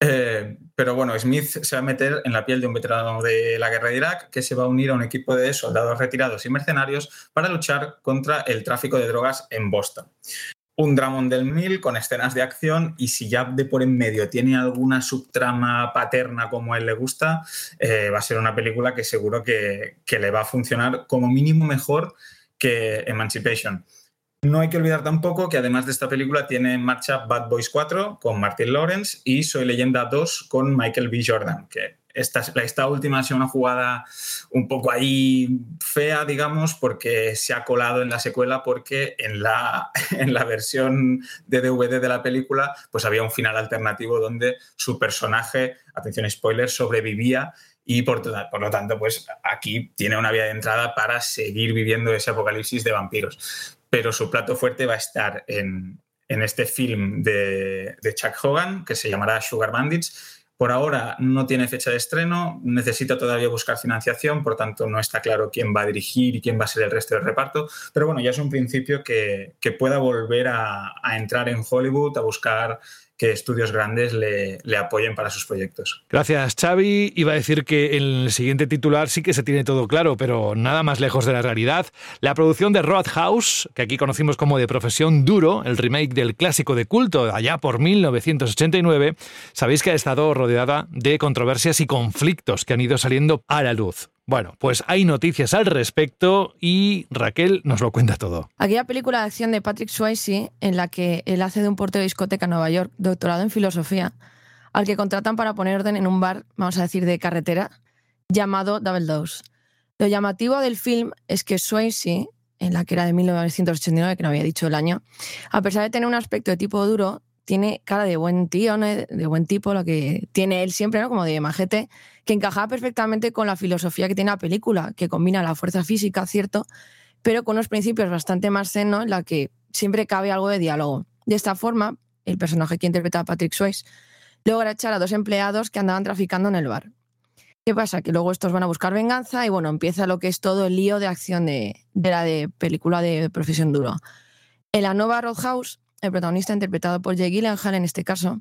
Eh, pero bueno, Smith se va a meter en la piel de un veterano de la guerra de Irak que se va a unir a un equipo de soldados retirados y mercenarios para luchar contra el tráfico de drogas en Boston. Un Dramon del Mil con escenas de acción y si ya de por en medio tiene alguna subtrama paterna como a él le gusta, eh, va a ser una película que seguro que, que le va a funcionar como mínimo mejor que Emancipation. No hay que olvidar tampoco que además de esta película tiene en marcha Bad Boys 4 con Martin Lawrence y Soy Leyenda 2 con Michael B. Jordan, que esta, esta última ha sido una jugada un poco ahí fea, digamos, porque se ha colado en la secuela porque en la, en la versión de DVD de la película pues había un final alternativo donde su personaje, atención spoiler, sobrevivía y por, por, lo tanto, pues aquí tiene una vía de entrada para seguir viviendo ese apocalipsis de vampiros pero su plato fuerte va a estar en, este film de, Chuck Hogan, que se llamará Sugar Bandits. Por ahora no tiene fecha de estreno, necesita todavía buscar financiación, por tanto no está claro quién va a dirigir y quién va a ser el resto del reparto, pero bueno, ya es un principio que, pueda volver a, a entrar en Hollywood, a buscar que estudios grandes le, apoyen para sus proyectos. Gracias, Xavi. Iba a decir que en el siguiente titular sí que se tiene todo claro, pero nada más lejos de la realidad. La producción de Roadhouse, que aquí conocimos como de profesión duro, el remake del clásico de culto allá por 1989, sabéis que ha estado rodeada de controversias y conflictos que han ido saliendo a la luz. Bueno, pues hay noticias al respecto y Raquel nos lo cuenta todo. Aquella película de acción de Patrick Swayze, en la que él hace de un portero de discoteca en Nueva York, doctorado en filosofía, al que contratan para poner orden en un bar, vamos a decir, de carretera, llamado Double Dose. Lo llamativo del film es que Swayze, en la que era de 1989, que no había dicho el año, a pesar de tener un aspecto de tipo duro, tiene cara de buen tío, de buen tipo, lo que tiene él siempre, ¿no? como de majete, que encajaba perfectamente con la filosofía que tiene la película, que combina la fuerza física, cierto, pero con unos principios bastante más zen, en la que siempre cabe algo de diálogo. De esta forma, el personaje que interpreta a Patrick Swayze logra echar a dos empleados que andaban traficando en el bar. ¿Qué pasa? Que luego estos van a buscar venganza y bueno, empieza lo que es todo el lío de acción de, de la de película de profesión duro. En la nueva Roadhouse, el protagonista interpretado por Jake Gyllenhaal en este caso,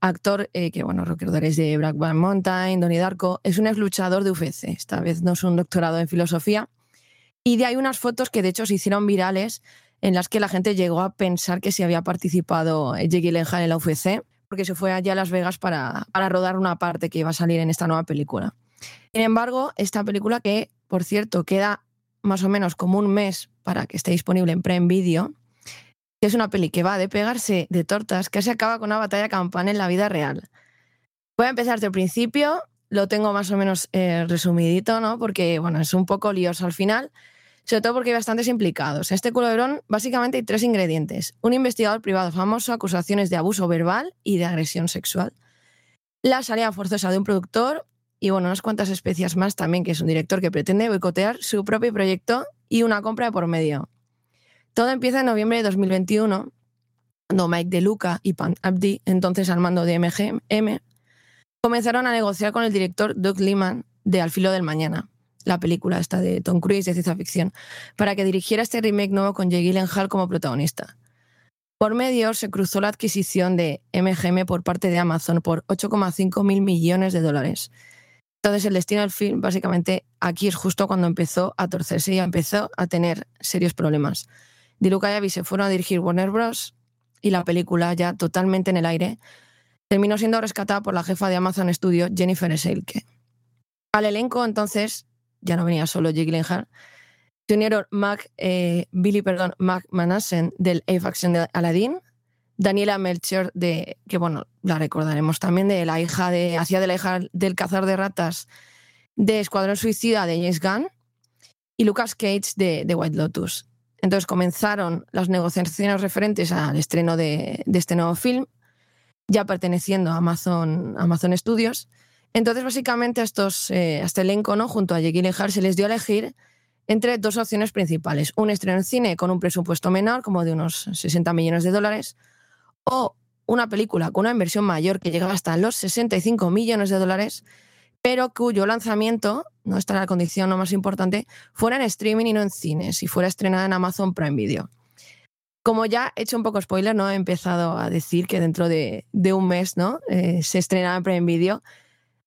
actor eh, que, bueno, recordaréis de Blackburn Mountain, Donnie Darko, es un ex luchador de UFC. Esta vez no es un doctorado en filosofía. Y de ahí unas fotos que de hecho se hicieron virales en las que la gente llegó a pensar que si había participado Jake Gyllenhaal en la UFC, porque se fue allá a Las Vegas para, para rodar una parte que iba a salir en esta nueva película. Sin embargo, esta película que, por cierto, queda más o menos como un mes para que esté disponible en Prime Video, que es una peli que va de pegarse de tortas, casi acaba con una batalla campana en la vida real. Voy a empezar desde el principio, lo tengo más o menos eh, resumidito, ¿no? Porque, bueno, es un poco lioso al final, sobre todo porque hay bastantes implicados. En este culebrón básicamente hay tres ingredientes. Un investigador privado famoso, acusaciones de abuso verbal y de agresión sexual. La salida forzosa de un productor y, bueno, unas cuantas especias más también, que es un director que pretende boicotear su propio proyecto y una compra de por medio. Todo empieza en noviembre de 2021, cuando Mike De Luca y Pan Abdi, entonces al mando de MGM, comenzaron a negociar con el director Doug Liman de Al filo del mañana, la película esta de Tom Cruise de ciencia ficción, para que dirigiera este remake nuevo con Jake Gyllenhaal como protagonista. Por medio se cruzó la adquisición de MGM por parte de Amazon por 8,5 mil millones de dólares. Entonces el destino del film básicamente aquí es justo cuando empezó a torcerse y empezó a tener serios problemas. Diluca y Abby se fueron a dirigir Warner Bros. y la película, ya totalmente en el aire, terminó siendo rescatada por la jefa de Amazon Studio, Jennifer Selke. Al elenco, entonces, ya no venía solo Jake Gyllenhaal, se unieron Mac, eh, Billy perdón, Mac Manassen del A-Faction de Aladdin, Daniela Melcher, de, que bueno, la recordaremos también, de la hija de, hacía de la hija del cazador de ratas de Escuadrón Suicida de James Gunn, y Lucas Cage de, de White Lotus. Entonces comenzaron las negociaciones referentes al estreno de, este nuevo film, ya perteneciendo a Amazon, Amazon Studios. Entonces, básicamente, a, estos, eh, este elenco, ¿no? junto a Jake Gyllenhaal, se les dio a elegir entre dos opciones principales. Un estreno en cine con un presupuesto menor, como de unos 60 millones de dólares, o una película con una inversión mayor que llegaba hasta los 65 millones de dólares, pero cuyo lanzamiento, no está la condición no más importante, fuera en streaming y no en cines, y fuera estrenada en Amazon Prime Video. Como ya he hecho un poco spoiler, ¿no? He empezado a decir que dentro de, un mes, ¿no? Eh, se estrenará en Prime Video.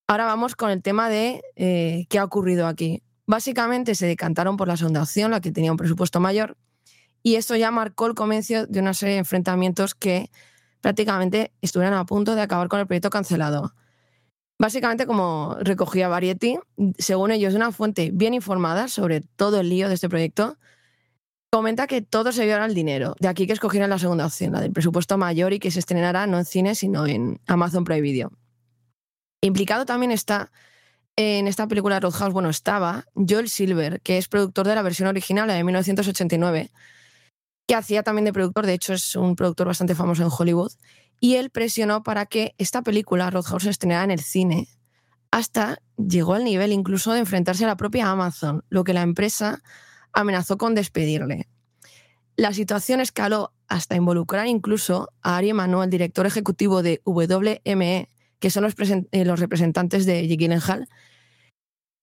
Ahora vamos con el tema de eh, qué ha ocurrido aquí. Básicamente se decantaron por la segunda opción, la que tenía un presupuesto mayor, y esto ya marcó el comienzo de una serie de enfrentamientos que prácticamente estuvieron a punto de acabar con el proyecto cancelado. Básicamente, como recogía Variety, según ellos, una fuente bien informada sobre todo el lío de este proyecto, comenta que todo se vio al dinero. De aquí que escogieran la segunda opción, la del presupuesto mayor y que se estrenará no en cine, sino en Amazon Prime Video. Implicado también está en esta película Roadhouse, bueno, estaba Joel Silver, que es productor de la versión original, la de 1989, que hacía también de productor, de hecho es un productor bastante famoso en Hollywood, y él presionó para que esta película, Roadhouse, se estrenara en el cine. Hasta llegó al nivel incluso de enfrentarse a la propia Amazon, lo que la empresa amenazó con despedirle. La situación escaló hasta involucrar incluso a Ari Emanuel, director ejecutivo de WME, que son los, eh, representantes de Jake Gyllenhaal,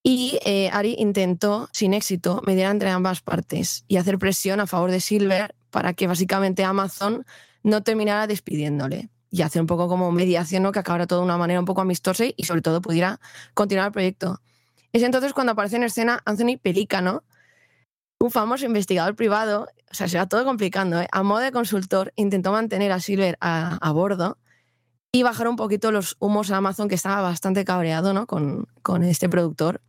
y eh, Ari intentó, sin éxito, mediar entre ambas partes y hacer presión a favor de Silver para que básicamente Amazon no terminara despidiéndole y hacer un poco como mediación, ¿no? que acabara todo de una manera un poco amistosa y sobre todo pudiera continuar el proyecto. Es entonces cuando aparece en escena Anthony Pelícano, un famoso investigador privado, o sea, se va todo complicando, ¿eh? a modo de consultor, intentó mantener a Silver a, bordo y bajar un poquito los humos a Amazon, que estaba bastante cabreado ¿no? con, con este productor.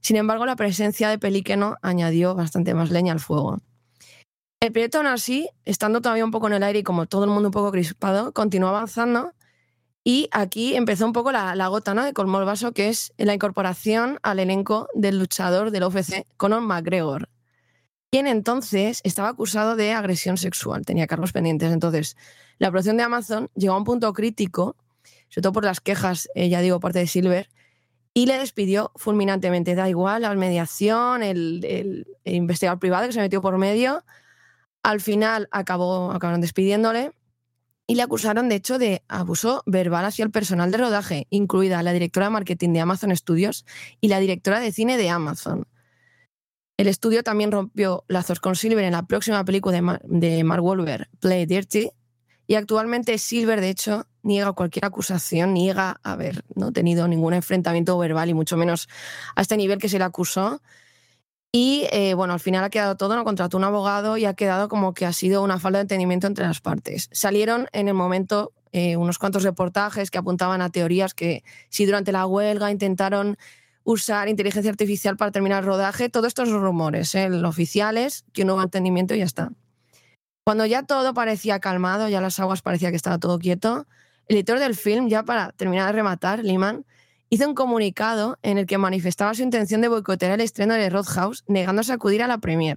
Sin embargo, la presencia de Pelícano añadió bastante más leña al fuego. El proyecto aún así, estando todavía un poco en el aire y como todo el mundo un poco crispado, continuó avanzando y aquí empezó un poco la, gota ¿no? de colmó el vaso, que es la incorporación al elenco del luchador del UFC, Conor McGregor, quien entonces estaba acusado de agresión sexual, tenía cargos pendientes. Entonces, la producción de Amazon llegó a un punto crítico, sobre todo por las quejas, eh, ya digo, parte de Silver, y le despidió fulminantemente. Da igual la mediación, el, el investigador privado que se metió por medio, al final acabó, acabaron despidiéndole y le acusaron, de hecho, de abuso verbal hacia el personal de rodaje, incluida la directora de marketing de Amazon Studios y la directora de cine de Amazon. El estudio también rompió lazos con Silver en la próxima película de, Mark Wahlberg, Play Dirty, y actualmente Silver, de hecho, niega cualquier acusación, niega haber no tenido ningún enfrentamiento verbal y mucho menos a este nivel que se le acusó. Y eh, bueno, al final ha quedado todo, no contrató un abogado y ha quedado como que ha sido una falta de entendimiento entre las partes. Salieron en el momento eh, unos cuantos reportajes que apuntaban a teorías que si durante la huelga intentaron usar inteligencia artificial para terminar el rodaje, todos estos rumores, ¿eh? oficiales, que no hubo entendimiento y ya está. Cuando ya todo parecía calmado, ya las aguas parecía que estaba todo quieto, el editor del film, ya para terminar de rematar, Lehman, hizo un comunicado en el que manifestaba su intención de boicotear el estreno de Roadhouse, negándose a acudir a la premier.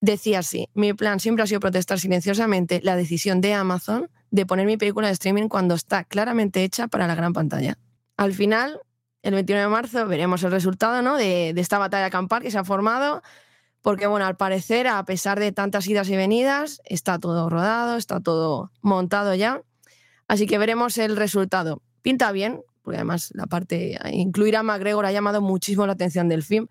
Decía así, mi plan siempre ha sido protestar silenciosamente la decisión de Amazon de poner mi película de streaming cuando está claramente hecha para la gran pantalla. Al final, el 21 de marzo, veremos el resultado ¿no? de, de esta batalla campal que se ha formado, porque bueno, al parecer, a pesar de tantas idas y venidas, está todo rodado, está todo montado ya. Así que veremos el resultado. Pinta bien, porque además la parte, incluir a McGregor ha llamado muchísimo la atención del film,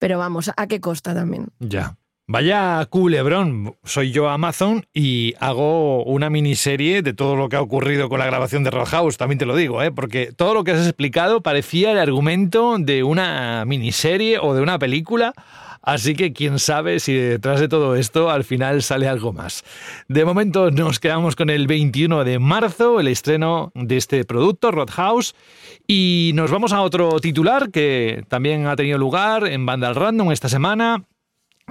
pero vamos, ¿a qué costa también? Ya. Vaya culebrón, soy yo Amazon y hago una miniserie de todo lo que ha ocurrido con la grabación de Roadhouse, también te lo digo, ¿eh? porque todo lo que has explicado parecía el argumento de una miniserie o de una película Así que quién sabe si detrás de todo esto al final sale algo más. De momento nos quedamos con el 21 de marzo, el estreno de este producto, Roadhouse, y nos vamos a otro titular que también ha tenido lugar en Vandal Random esta semana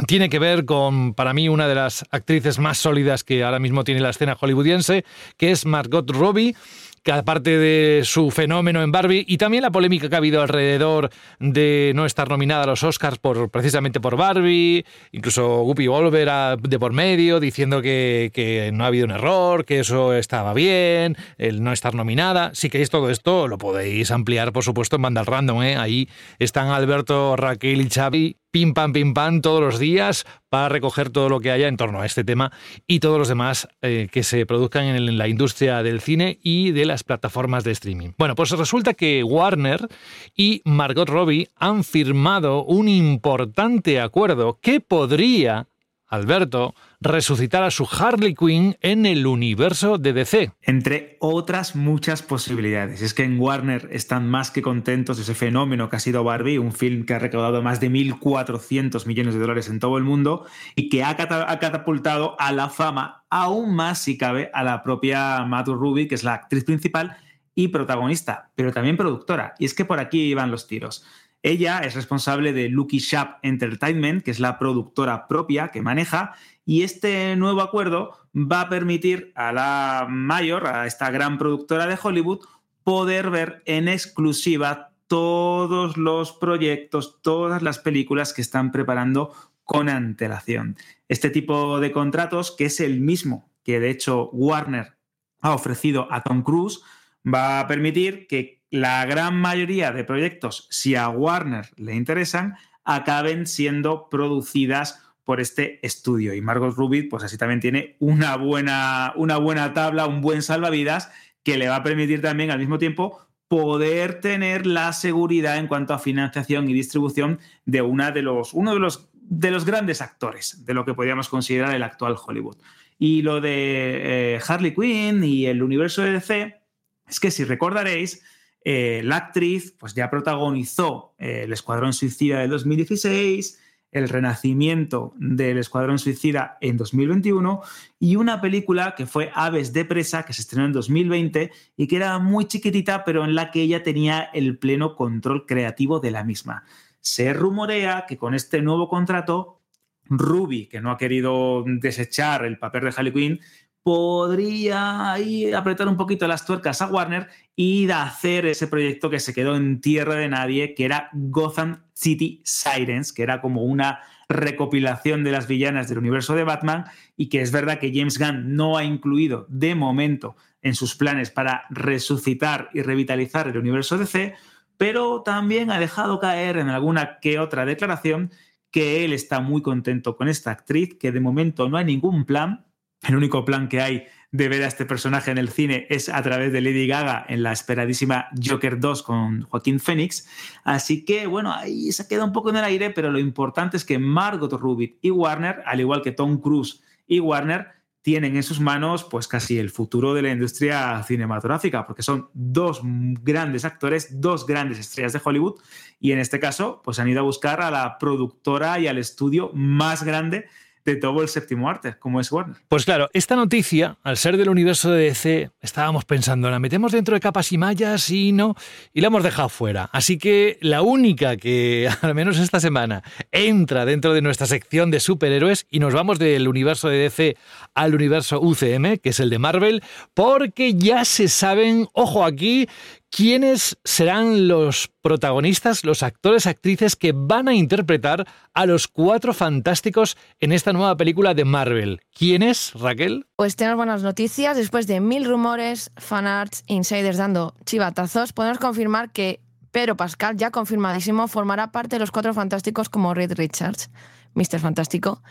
tiene que ver con, para mí, una de las actrices más sólidas que ahora mismo tiene la escena hollywoodiense, que es Margot Robbie que aparte de su fenómeno en Barbie y también la polémica que ha habido alrededor de no estar nominada a los Oscars por, precisamente por Barbie, incluso Guppy Wolver de por medio diciendo que, que, no ha habido un error, que eso estaba bien, el no estar nominada. Si queréis todo esto, lo podéis ampliar, por supuesto, en Bandal Random. ¿eh? Ahí están Alberto, Raquel y Xavi pim pam pim pam todos los días para recoger todo lo que haya en torno a este tema y todos los demás eh, que se produzcan en la industria del cine y de las plataformas de streaming. Bueno, pues resulta que Warner y Margot Robbie han firmado un importante acuerdo que podría Alberto, resucitar a su Harley Quinn en el universo de DC. Entre otras muchas posibilidades. Es que en Warner están más que contentos de ese fenómeno que ha sido Barbie, un film que ha recaudado más de 1.400 millones de dólares en todo el mundo y que ha catapultado a la fama, aún más si cabe, a la propia Matu Ruby, que es la actriz principal y protagonista, pero también productora. Y es que por aquí iban los tiros. Ella es responsable de Lucky Shop Entertainment, que es la productora propia que maneja, y este nuevo acuerdo va a permitir a la mayor, a esta gran productora de Hollywood, poder ver en exclusiva todos los proyectos, todas las películas que están preparando con antelación. Este tipo de contratos, que es el mismo que de hecho Warner ha ofrecido a Tom Cruise, va a permitir que la gran mayoría de proyectos, si a Warner le interesan, acaben siendo producidas por este estudio. Y Margot Rubin, pues así también tiene una buena, una buena tabla, un buen salvavidas que le va a permitir también al mismo tiempo poder tener la seguridad en cuanto a financiación y distribución de una de los, uno de los, de los grandes actores de lo que podríamos considerar el actual Hollywood. Y lo de eh, Harley Quinn y el universo de DC, es que si recordaréis, eh, la actriz pues ya protagonizó eh, El Escuadrón Suicida del 2016, El Renacimiento del Escuadrón Suicida en 2021 y una película que fue Aves de Presa, que se estrenó en 2020 y que era muy chiquitita, pero en la que ella tenía el pleno control creativo de la misma. Se rumorea que con este nuevo contrato, Ruby, que no ha querido desechar el papel de Harley Quinn, podría apretar un poquito las tuercas a Warner y hacer ese proyecto que se quedó en tierra de nadie, que era Gotham City Sirens, que era como una recopilación de las villanas del universo de Batman y que es verdad que James Gunn no ha incluido de momento en sus planes para resucitar y revitalizar el universo DC, pero también ha dejado caer en alguna que otra declaración que él está muy contento con esta actriz, que de momento no hay ningún plan el único plan que hay de ver a este personaje en el cine es a través de Lady Gaga en la esperadísima Joker 2 con Joaquín Phoenix. Así que, bueno, ahí se queda un poco en el aire, pero lo importante es que Margot Robbie y Warner, al igual que Tom Cruise y Warner, tienen en sus manos pues casi el futuro de la industria cinematográfica, porque son dos grandes actores, dos grandes estrellas de Hollywood, y en este caso pues han ido a buscar a la productora y al estudio más grande de todo el séptimo arte, como es Warner. Pues claro, esta noticia, al ser del universo de DC, estábamos pensando, la metemos dentro de capas y mallas y no, y la hemos dejado fuera. Así que la única que, al menos esta semana, entra dentro de nuestra sección de superhéroes y nos vamos del universo de DC al universo UCM, que es el de Marvel, porque ya se saben, ojo aquí, quiénes serán los protagonistas, los actores, actrices que van a interpretar a los cuatro fantásticos en esta nueva película de Marvel. ¿Quiénes, Raquel? Pues tenemos buenas noticias. Después de mil rumores, fanarts, insiders dando chivatazos, podemos confirmar que Pedro Pascal, ya confirmadísimo, formará parte de los cuatro fantásticos como Reed Richards, Mr. Fantástico,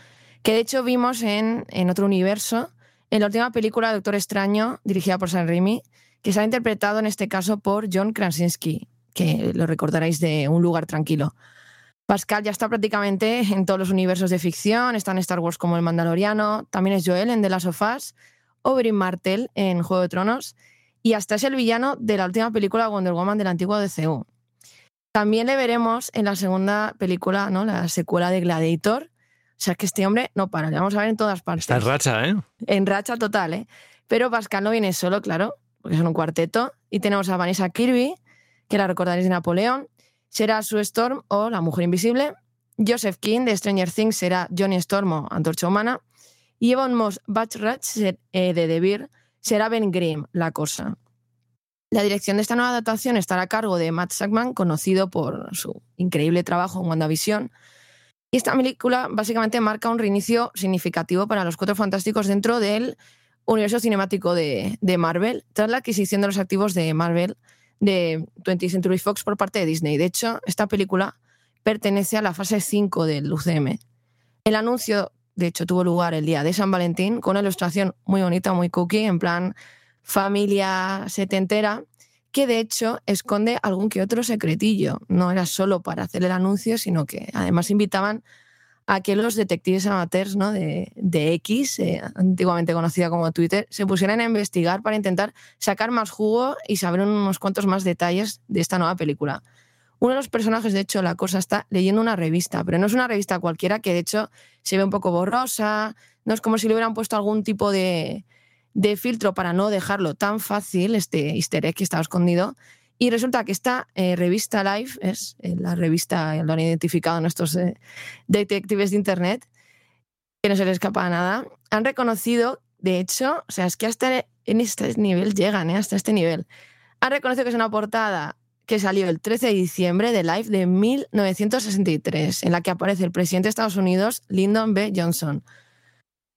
que de hecho vimos en, en otro universo, en la última película Doctor Extraño, dirigida por Sam Raimi, que se ha interpretado en este caso por John Krasinski, que lo recordaréis de Un lugar tranquilo. Pascal ya está prácticamente en todos los universos de ficción, está en Star Wars como el Mandaloriano, también es Joel en The Last of Us, Oberyn Martell en Juego de Tronos y hasta es el villano de la última película Wonder Woman del antiguo DCU. También le veremos en la segunda película, ¿no? la secuela de Gladiator. O sea que este hombre no para, le vamos a ver en todas partes. Está en racha, ¿eh? En racha total, ¿eh? Pero Pascal no viene solo, claro porque son un cuarteto. Y tenemos a Vanessa Kirby, que la recordaréis de Napoleón, será Sue Storm o La Mujer Invisible. Joseph King de Stranger Things será Johnny Storm o Antorcha Humana. Y Evan Moss Bachrach eh, de The Beer será Ben Grimm, La Cosa. La dirección de esta nueva adaptación estará a cargo de Matt Sackman, conocido por su increíble trabajo en WandaVision. Y esta película básicamente marca un reinicio significativo para los Cuatro Fantásticos dentro del universo cinemático de, Marvel, tras la adquisición de los activos de Marvel de 20th Century Fox por parte de Disney. De hecho, esta película pertenece a la fase 5 del UCM. El anuncio, de hecho, tuvo lugar el día de San Valentín con una ilustración muy bonita, muy cookie, en plan familia setentera, que de hecho esconde algún que otro secretillo. No era solo para hacer el anuncio, sino que además invitaban a que los detectives amateurs ¿no? de, de X, eh, antiguamente conocida como Twitter, se pusieran a investigar para intentar sacar más jugo y saber unos cuantos más detalles de esta nueva película. Uno de los personajes, de hecho, la cosa está leyendo una revista, pero no es una revista cualquiera que de hecho se ve un poco borrosa, no es como si le hubieran puesto algún tipo de, de filtro para no dejarlo tan fácil, este easter egg que estaba escondido. Y resulta que esta eh, revista Live, es eh, la revista, lo han identificado nuestros eh, detectives de Internet, que no se les escapa nada, han reconocido, de hecho, o sea, es que hasta en este nivel llegan, hasta este nivel, han reconocido que es una portada que salió el 13 de diciembre de Live de 1963, en la que aparece el presidente de Estados Unidos, Lyndon B. Johnson.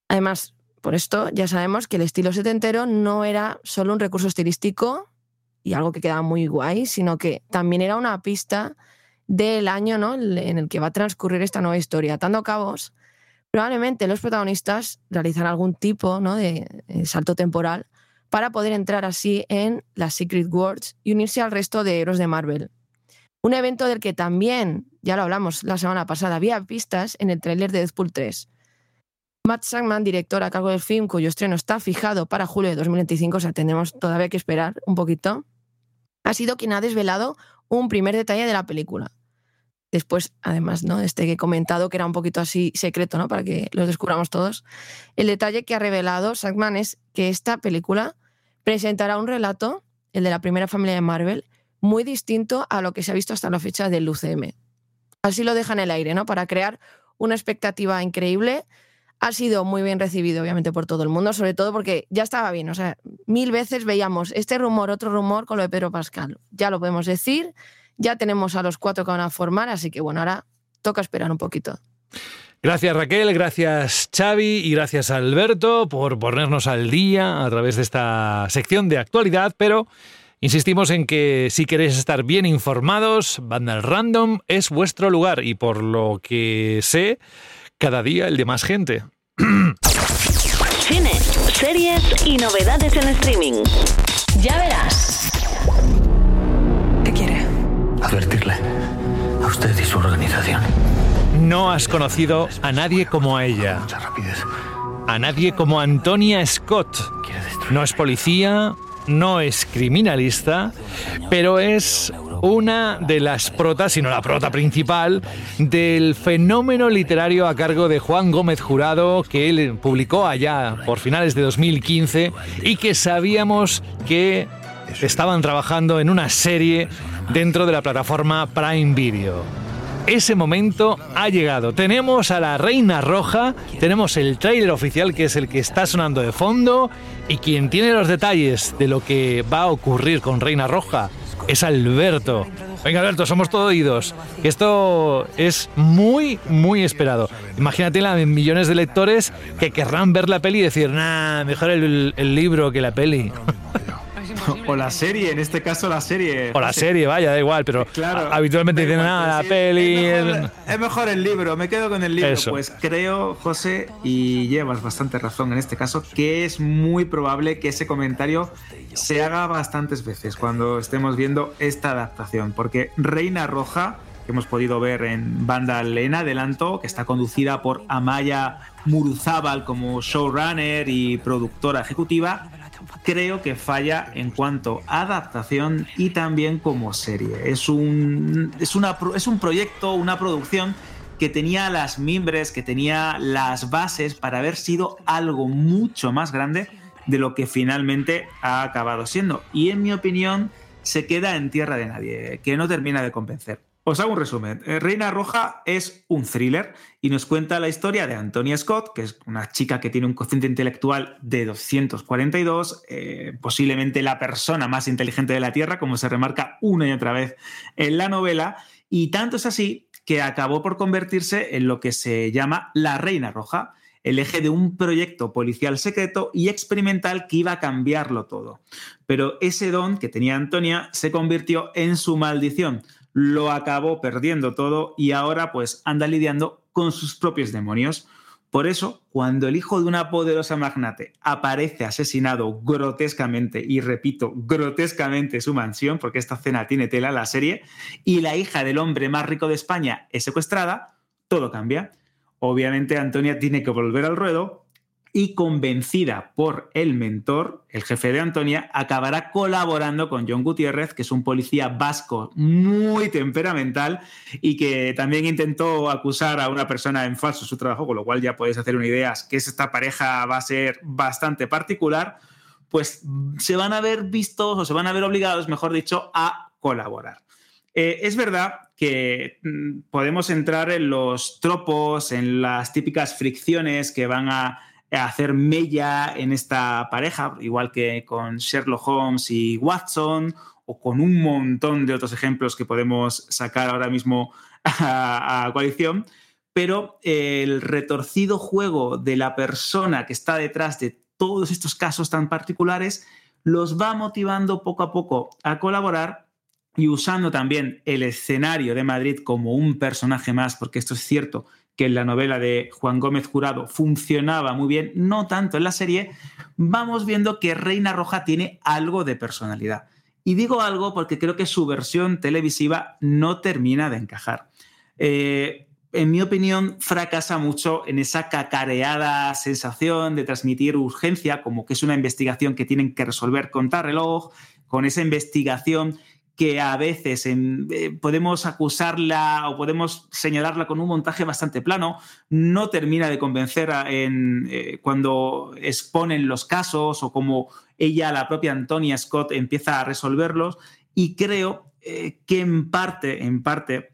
Además, por esto ya sabemos que el estilo setentero no era solo un recurso estilístico y algo que quedaba muy guay, sino que también era una pista del año ¿no? en el que va a transcurrir esta nueva historia. Atando cabos, probablemente los protagonistas realizarán algún tipo ¿no? de eh, salto temporal para poder entrar así en las Secret Worlds y unirse al resto de héroes de Marvel. Un evento del que también, ya lo hablamos la semana pasada, había pistas en el tráiler de Deadpool 3. Matt Sackman, director a cargo del film, cuyo estreno está fijado para julio de 2025, o sea, tenemos todavía que esperar un poquito, ha sido quien ha desvelado un primer detalle de la película. Después, además, ¿no? Este que he comentado, que era un poquito así secreto, ¿no? Para que lo descubramos todos. El detalle que ha revelado Sackman es que esta película presentará un relato, el de la primera familia de Marvel, muy distinto a lo que se ha visto hasta la fecha del UCM. Así lo deja en el aire, ¿no? Para crear una expectativa increíble ha sido muy bien recibido, obviamente, por todo el mundo, sobre todo porque ya estaba bien. O sea, mil veces veíamos este rumor, otro rumor con lo de Pedro Pascal. Ya lo podemos decir, ya tenemos a los cuatro que van a formar, así que bueno, ahora toca esperar un poquito. Gracias Raquel, gracias Xavi y gracias Alberto por ponernos al día a través de esta sección de actualidad, pero insistimos en que si queréis estar bien informados, Banda Random es vuestro lugar y por lo que sé, cada día el de más gente. Cine, series y novedades en streaming. Ya verás. ¿Qué quiere? Advertirle a usted y su organización. No has conocido a nadie como a ella. A nadie como Antonia Scott. No es policía, no es criminalista, pero es una de las protas, si no la prota principal, del fenómeno literario a cargo de Juan Gómez Jurado, que él publicó allá por finales de 2015 y que sabíamos que estaban trabajando en una serie dentro de la plataforma Prime Video. Ese momento ha llegado. Tenemos a la Reina Roja, tenemos el tráiler oficial que es el que está sonando de fondo y quien tiene los detalles de lo que va a ocurrir con Reina Roja es Alberto. Venga, Alberto, somos todo oídos. Esto es muy, muy esperado. Imagínate la millones de lectores que querrán ver la peli y decir, nah, mejor el libro que la peli. O la serie, en este caso la serie. O la serie, vaya, da igual, pero claro, habitualmente dicen, nada, la peli. Es mejor, es mejor, el libro, me quedo con el libro. Eso. Pues creo, José, y llevas bastante razón en este caso, que es muy probable que ese comentario se haga bastantes veces cuando estemos viendo esta adaptación, porque Reina Roja que hemos podido ver en Banda Lena adelanto, que está conducida por Amaya Muruzábal como showrunner y productora ejecutiva, creo que falla en cuanto a adaptación y también como serie. Es un, es una, es un proyecto, una producción que tenía las mimbres, que tenía las bases para haber sido algo mucho más grande de lo que finalmente ha acabado siendo. Y en mi opinión se queda en tierra de nadie, que no termina de convencer. Os hago un resumen. Eh, Reina Roja es un thriller y nos cuenta la historia de Antonia Scott, que es una chica que tiene un cociente intelectual de 242, eh, posiblemente la persona más inteligente de la Tierra, como se remarca una y otra vez en la novela, y tanto es así que acabó por convertirse en lo que se llama la Reina Roja, el eje de un proyecto policial secreto y experimental que iba a cambiarlo todo. Pero ese don que tenía Antonia se convirtió en su maldición, lo acabó perdiendo todo y ahora pues anda lidiando con sus propios demonios. Por eso, cuando el hijo de una poderosa magnate aparece asesinado grotescamente, y repito, grotescamente su mansión, porque esta cena tiene tela la serie, y la hija del hombre más rico de España es secuestrada, todo cambia. obviamente Antonia tiene que volver al ruedo y convencida por el mentor, el jefe de Antonia, acabará colaborando con John Gutiérrez, que es un policía vasco muy temperamental y que también intentó acusar a una persona en falso su trabajo, con lo cual ya podéis hacer una idea que esta pareja va a ser bastante particular, pues se van a ver vistos o se van a ver obligados, mejor dicho, a colaborar. Eh, es verdad que mm, podemos entrar en los tropos, en las típicas fricciones que van a hacer mella en esta pareja, igual que con Sherlock Holmes y Watson, o con un montón de otros ejemplos que podemos sacar ahora mismo a, coalición, pero el retorcido juego de la persona que está detrás de todos estos casos tan particulares los va motivando poco a poco a colaborar y usando también el escenario de Madrid como un personaje más, porque esto es cierto, que en la novela de Juan Gómez Jurado funcionaba muy bien, no tanto en la serie, vamos viendo que Reina Roja tiene algo de personalidad. Y digo algo porque creo que su versión televisiva no termina de encajar. Eh, en mi opinión, fracasa mucho en esa cacareada sensación de transmitir urgencia, como que es una investigación que tienen que resolver con reloj, con esa investigación que a veces eh, podemos acusarla o podemos señalarla con un montaje bastante plano, no termina de convencer en, eh, cuando exponen los casos o como ella, la propia Antonia Scott, empieza a resolverlos. Y creo eh, que en parte, en parte,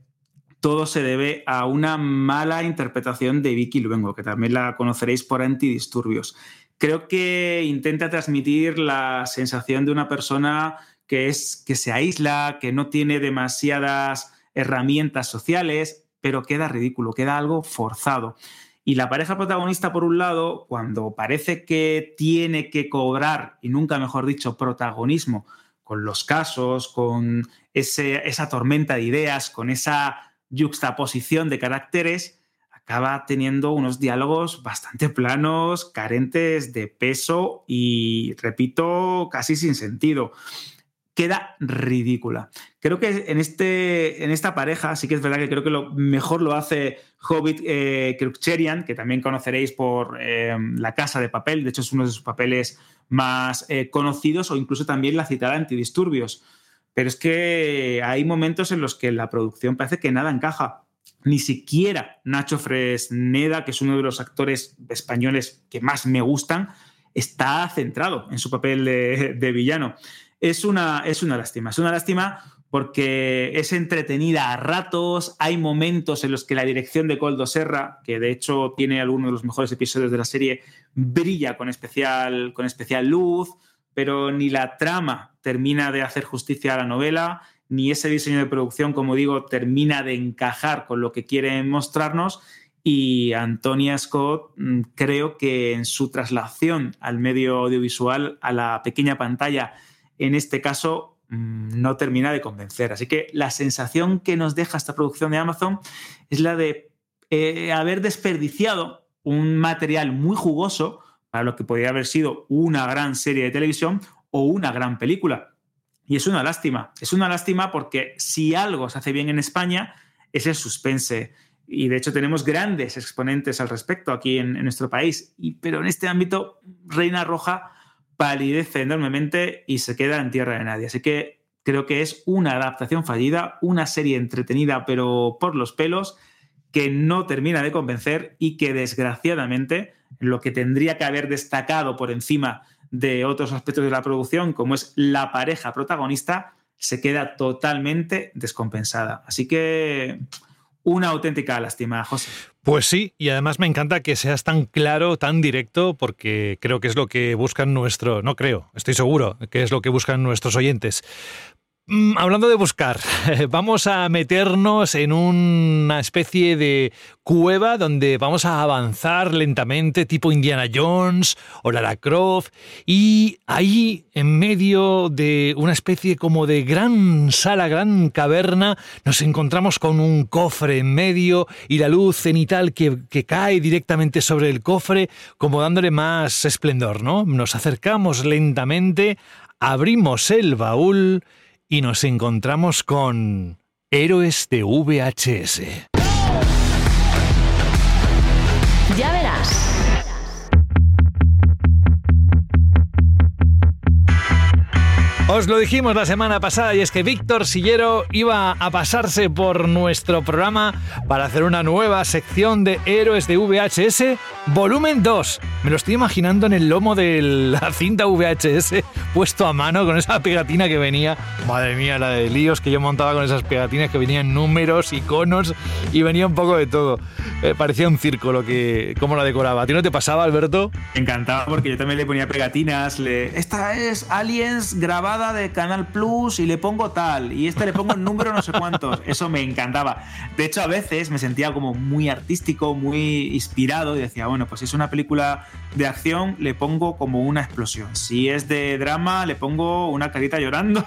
todo se debe a una mala interpretación de Vicky Luengo, que también la conoceréis por antidisturbios. Creo que intenta transmitir la sensación de una persona que, es, que se aísla, que no tiene demasiadas herramientas sociales, pero queda ridículo, queda algo forzado. Y la pareja protagonista, por un lado, cuando parece que tiene que cobrar, y nunca mejor dicho, protagonismo con los casos, con esa tormenta de ideas, con esa yuxtaposición de caracteres, acaba teniendo unos diálogos bastante planos, carentes de peso y, repito, casi sin sentido queda ridícula. Creo que en, este, en esta pareja sí que es verdad que creo que lo mejor lo hace Hobbit eh, que también conoceréis por eh, La Casa de Papel, de hecho es uno de sus papeles más eh, conocidos o incluso también la citada Antidisturbios. Pero es que hay momentos en los que la producción parece que nada encaja. Ni siquiera Nacho Fresneda, que es uno de los actores españoles que más me gustan, está centrado en su papel de villano es una, es una lástima. Es una lástima porque es entretenida a ratos, hay momentos en los que la dirección de Coldo Serra, que de hecho tiene algunos de los mejores episodios de la serie, brilla con especial, con especial luz, pero ni la trama termina de hacer justicia a la novela, ni ese diseño de producción, como digo, termina de encajar con lo que quieren mostrarnos. Y Antonia Scott mm, creo que en su traslación al medio audiovisual, a la pequeña pantalla, en este caso mm, no termina de convencer. Así que la sensación que nos deja esta producción de Amazon es la de eh, haber desperdiciado un material muy jugoso para lo que podría haber sido una gran serie de televisión o una gran película. Y es una lástima. Es una lástima porque si algo se hace bien en España es el suspense. Y de hecho tenemos grandes exponentes al respecto aquí en, en nuestro país. Y, pero en este ámbito, Reina Roja palidece enormemente y se queda en tierra de nadie. Así que creo que es una adaptación fallida, una serie entretenida pero por los pelos, que no termina de convencer y que desgraciadamente lo que tendría que haber destacado por encima de otros aspectos de la producción, como es la pareja protagonista, se queda totalmente descompensada. Así que una auténtica lástima, José. Pues sí, y además me encanta que seas tan claro, tan directo, porque creo que es lo que buscan nuestro, no creo, estoy seguro que es lo que buscan nuestros oyentes. Mm, hablando de buscar, vamos a meternos en una especie de cueva donde vamos a avanzar lentamente, tipo Indiana Jones o Lara Croft, y ahí, en medio de una especie como de gran sala, gran caverna, nos encontramos con un cofre en medio y la luz cenital que, que cae directamente sobre el cofre, como dándole más esplendor, ¿no? Nos acercamos lentamente, abrimos el baúl, y nos encontramos con Héroes de VHS. Os lo dijimos la semana pasada y es que Víctor Sillero iba a pasarse por nuestro programa para hacer una nueva sección de héroes de VHS, volumen 2. Me lo estoy imaginando en el lomo de la cinta VHS puesto a mano con esa pegatina que venía. Madre mía, la de líos que yo montaba con esas pegatinas que venían números, iconos y venía un poco de todo. Eh, parecía un circo lo que, cómo la decoraba. ¿A ti no te pasaba, Alberto? Me encantaba porque yo también le ponía pegatinas. Esta es Aliens grabada de Canal Plus y le pongo tal, y este le pongo el número no sé cuántos. Eso me encantaba. De hecho, a veces me sentía como muy artístico, muy inspirado y decía, bueno, pues si es una película de acción, le pongo como una explosión. Si es de drama, le pongo una carita llorando.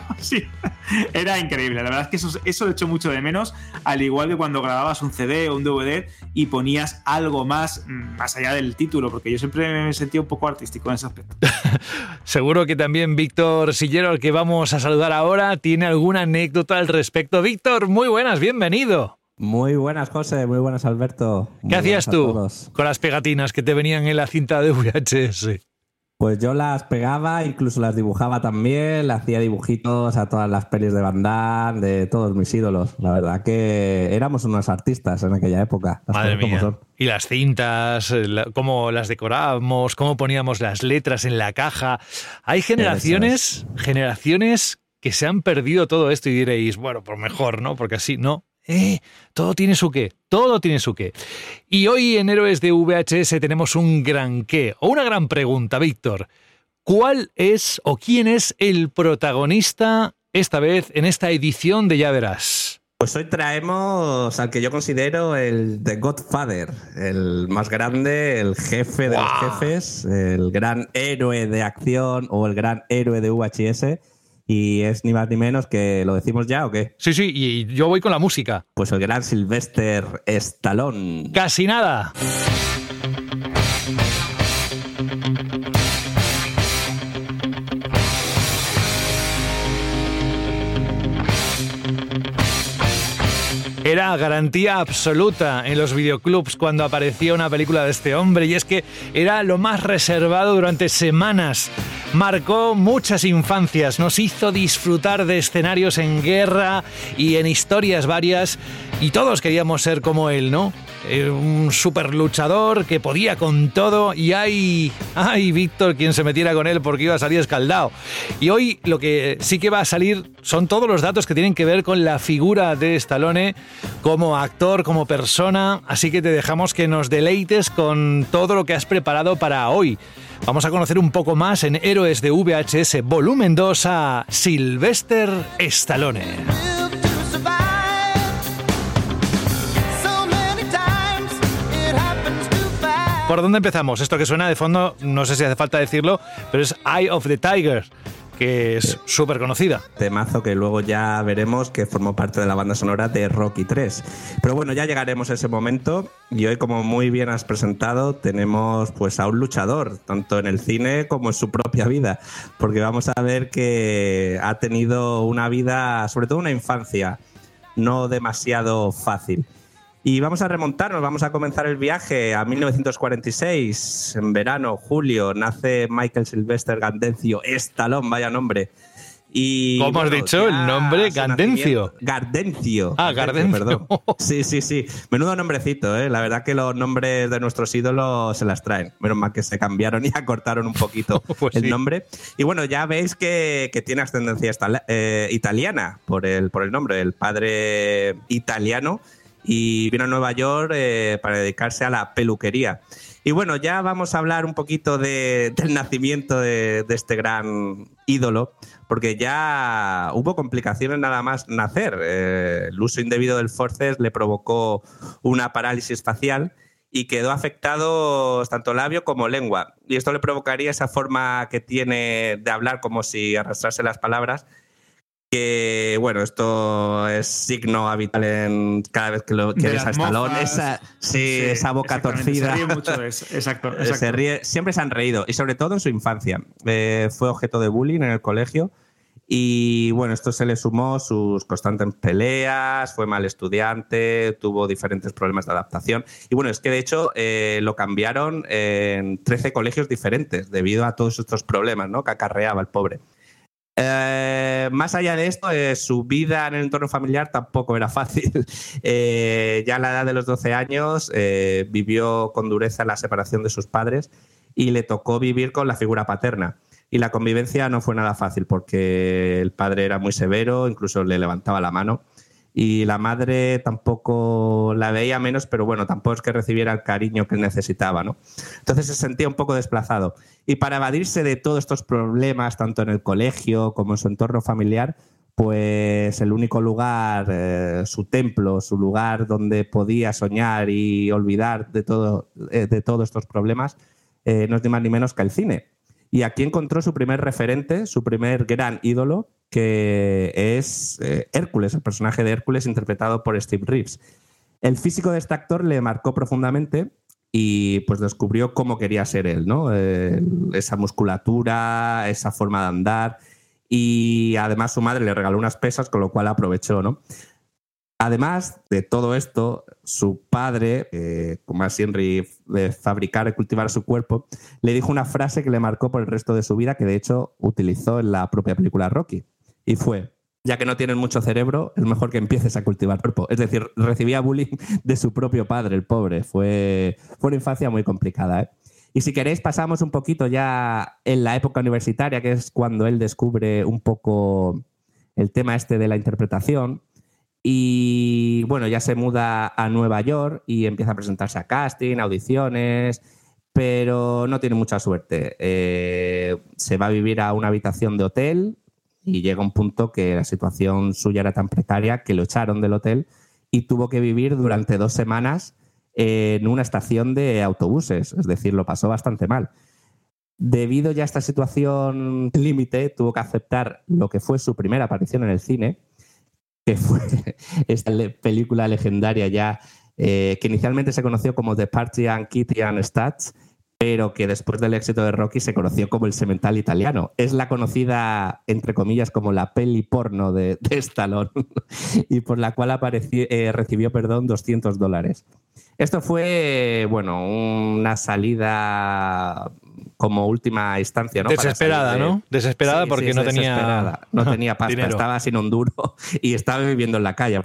era increíble. La verdad es que eso, eso lo he hecho mucho de menos, al igual que cuando grababas un CD o un DVD y ponías algo más, mm, más allá del título, porque yo siempre me sentía un poco artístico en ese aspecto. Seguro que también Víctor Sillero, que vamos a saludar ahora, tiene alguna anécdota al respecto. Víctor, muy buenas, bienvenido. Muy buenas, José, muy buenas, Alberto. ¿Qué hacías tú con las pegatinas que te venían en la cinta de VHS? Pues yo las pegaba, incluso las dibujaba también, le hacía dibujitos a todas las pelis de Van de todos mis ídolos. La verdad que éramos unos artistas en aquella época. Madre mía. Y las cintas, eh, cómo las decorábamos, cómo poníamos las letras en la caja. Hay generaciones, generaciones que se han perdido todo esto y diréis, bueno, por mejor, ¿no? Porque así, no. Eh, todo tiene su qué, todo tiene su qué. Y hoy en Héroes de VHS tenemos un gran qué, o una gran pregunta, Víctor. ¿Cuál es o quién es el protagonista esta vez en esta edición de Ya Verás? Pues hoy traemos al que yo considero el The Godfather, el más grande, el jefe de los jefes, el gran héroe de acción o el gran héroe de VHS y es ni más ni menos que, ¿lo decimos ya o qué? Sí, sí, y yo voy con la música. Pues el gran Sylvester Stallone. Casi nada. Era garantía absoluta en los videoclubs cuando aparecía una película de este hombre y es que era lo más reservado durante semanas marcó muchas infancias, nos hizo disfrutar de escenarios en guerra y en historias varias y todos queríamos ser como él, ¿no? Eh, un super luchador que podía con todo y ay, ay, Víctor, quien se metiera con él porque iba a salir escaldado. Y hoy lo que sí que va a salir son todos los datos que tienen que ver con la figura de Stallone como actor, como persona, así que te dejamos que nos deleites con todo lo que has preparado para hoy. Vamos a conocer un poco más en Héroes de VHS Volumen 2 a Sylvester Stallone. ¿Por dónde empezamos? Esto que suena de fondo, no sé si hace falta decirlo, pero es Eye of the Tiger que es súper conocida. Temazo que luego ya veremos que formó parte de la banda sonora de Rocky 3. Pero bueno, ya llegaremos a ese momento y hoy, como muy bien has presentado, tenemos pues a un luchador, tanto en el cine como en su propia vida, porque vamos a ver que ha tenido una vida, sobre todo una infancia, no demasiado fácil. Y vamos a remontarnos, vamos a comenzar el viaje a 1946, en verano, julio, nace Michael Sylvester Gandencio, Estalón, vaya nombre. Y, ¿Cómo has dicho el nombre? Gandencio. Gardencio. Ah, Gardencio. Perdón. Sí, sí, sí. Menudo nombrecito, ¿eh? La verdad que los nombres de nuestros ídolos se las traen. Menos mal que se cambiaron y acortaron un poquito pues el nombre. Y bueno, ya veis que, tiene ascendencia eh, italiana por el, por el nombre. El padre italiano y vino a Nueva York eh, para dedicarse a la peluquería. Y bueno, ya vamos a hablar un poquito del nacimiento de, este gran ídolo, porque ya hubo complicaciones nada más nacer. Eh, el uso indebido del forces le provocó una parálisis facial y quedó afectado tanto labio como lengua. Y esto le provocaría esa forma que tiene de hablar como si arrastrase las palabras que bueno, esto es signo habitual en cada vez que, lo, que ves a Stallone, esa, sí, esa boca torcida. Se ríe mucho, exacto, Se ríe, siempre se han reído, y sobre todo en su infancia. Eh, fue objeto de bullying en el colegio Y bueno, esto se le sumó sus constantes peleas, fue mal estudiante, tuvo diferentes problemas de adaptación. Y bueno, es que de hecho eh, lo cambiaron en 13 colegios diferentes debido a todos estos problemas ¿no? que acarreaba el pobre. Eh, más allá de esto, eh, su vida en el entorno familiar tampoco era fácil. Eh, ya a la edad de los 12 años vivió con dureza la separación de sus padres y le tocó vivir con la figura paterna. Y la convivencia no fue nada fácil porque el padre era muy severo, incluso le levantaba la mano y la madre tampoco la veía menos, pero bueno, tampoco es que recibiera el cariño que necesitaba, ¿no? Entonces se sentía un poco desplazado. Y para evadirse de todos estos problemas, tanto en el colegio como en su entorno familiar, pues el único lugar, eh, su templo, su lugar donde podía soñar y olvidar de, todo, eh, de todos estos problemas, eh, no es ni más ni menos que el cine. Y aquí encontró su primer referente, su primer gran ídolo, que es eh, Hércules, el personaje de Hércules interpretado por Steve Reeves. El físico de este actor le marcó profundamente y pues descubrió cómo quería ser él, ¿no? esa musculatura, esa forma de andar y además su madre le regaló unas pesas, con lo cual aprovechó, ¿no? Además de todo esto, su padre, eh, como así Henry de fabricar y cultivar su cuerpo, le dijo una frase que le marcó por el resto de su vida, que de hecho utilizó en la propia película Rocky y fue, ya que no tienes mucho cerebro, es mejor que empieces a cultivar cuerpo. Es decir, recibía bullying de su propio padre, el pobre. Fue, fue una infancia muy complicada. ¿eh? Y si queréis, pasamos un poquito ya en la época universitaria, que es cuando él descubre un poco el tema este de la interpretación. Y bueno, ya se muda a Nueva York y empieza a presentarse a casting, audiciones, pero no tiene mucha suerte. Eh, se va a vivir a una habitación de hotel y llega un punto que la situación suya era tan precaria que lo echaron del hotel y tuvo que vivir durante dos semanas en una estación de autobuses, es decir, lo pasó bastante mal. Debido ya a esta situación límite, tuvo que aceptar lo que fue su primera aparición en el cine, que fue esta película legendaria ya, eh, que inicialmente se conoció como The Party and Kitty and Stats, pero que después del éxito de Rocky se conoció como el semental italiano. Es la conocida, entre comillas, como la peli porno de, Stallone y por la cual eh, recibió perdón, 200 dólares. Esto fue, bueno, una salida como última instancia, ¿no? Desesperada, ¿no? Desesperada porque no tenía no tenía pasta, estaba sin un duro y estaba viviendo en la calle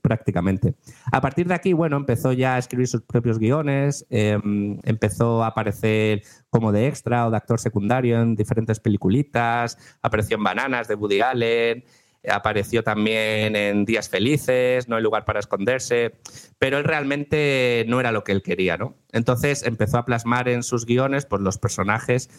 prácticamente. A partir de aquí, bueno, empezó ya a escribir sus propios guiones, em, empezó a aparecer como de extra o de actor secundario en diferentes peliculitas, apareció en Bananas de Woody Allen, apareció también en Días Felices, No hay lugar para esconderse, pero él realmente no era lo que él quería, ¿no? Entonces empezó a plasmar en sus guiones pues, los personajes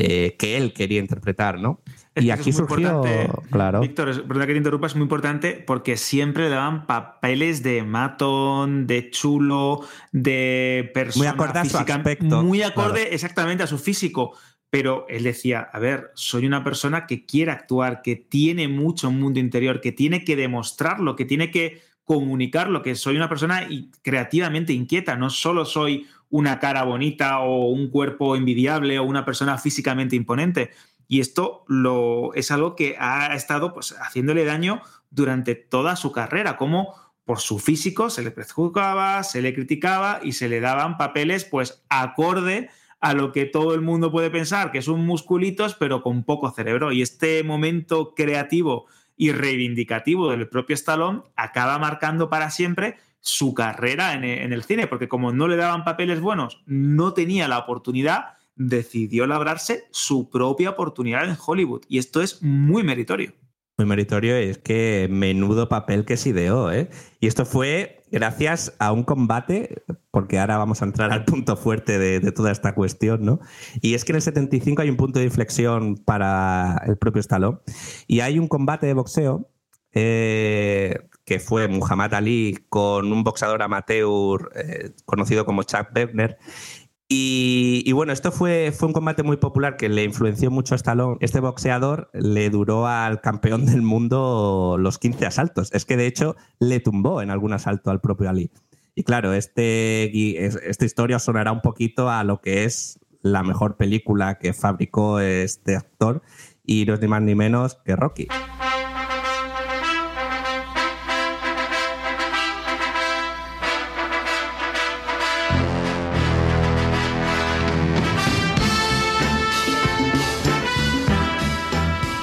eh, que él quería interpretar, ¿no? y aquí surgió, claro. Víctor, perdón que te interrumpa, es muy importante porque siempre le daban papeles de matón, de chulo, de persona muy acorde a su aspecto, muy acorde exactamente a su físico pero él decía, a ver, soy una persona que quiere actuar, que tiene mucho mundo interior, que tiene que demostrarlo, que tiene que comunicarlo, que soy una persona creativamente inquieta, no solo soy una cara bonita o un cuerpo envidiable o una persona físicamente imponente. Y esto lo, es algo que ha estado pues, haciéndole daño durante toda su carrera, como por su físico se le prejuzgaba, se le criticaba y se le daban papeles pues acorde a lo que todo el mundo puede pensar, que son musculitos, pero con poco cerebro. Y este momento creativo y reivindicativo del propio Stallone acaba marcando para siempre su carrera en, el cine, porque como no le daban papeles buenos, no tenía la oportunidad, decidió labrarse su propia oportunidad en Hollywood. Y esto es muy meritorio. Muy meritorio, es que menudo papel que se ideó, ¿eh? Y esto fue gracias a un combate, porque ahora vamos a entrar al punto fuerte de, toda esta cuestión, ¿no? Y es que en el 75 hay un punto de inflexión para el propio Stallone y hay un combate de boxeo eh, que fue Muhammad Ali con un boxeador amateur eh, conocido como Chuck Webner y, bueno, esto fue, fue un combate muy popular que le influenció mucho a Stallone. Este boxeador le duró al campeón del mundo los 15 asaltos. Es que de hecho le tumbó en algún asalto al propio Ali. Y claro, este, esta historia sonará un poquito a lo que es la mejor película que fabricó este actor y no es ni más ni menos que Rocky.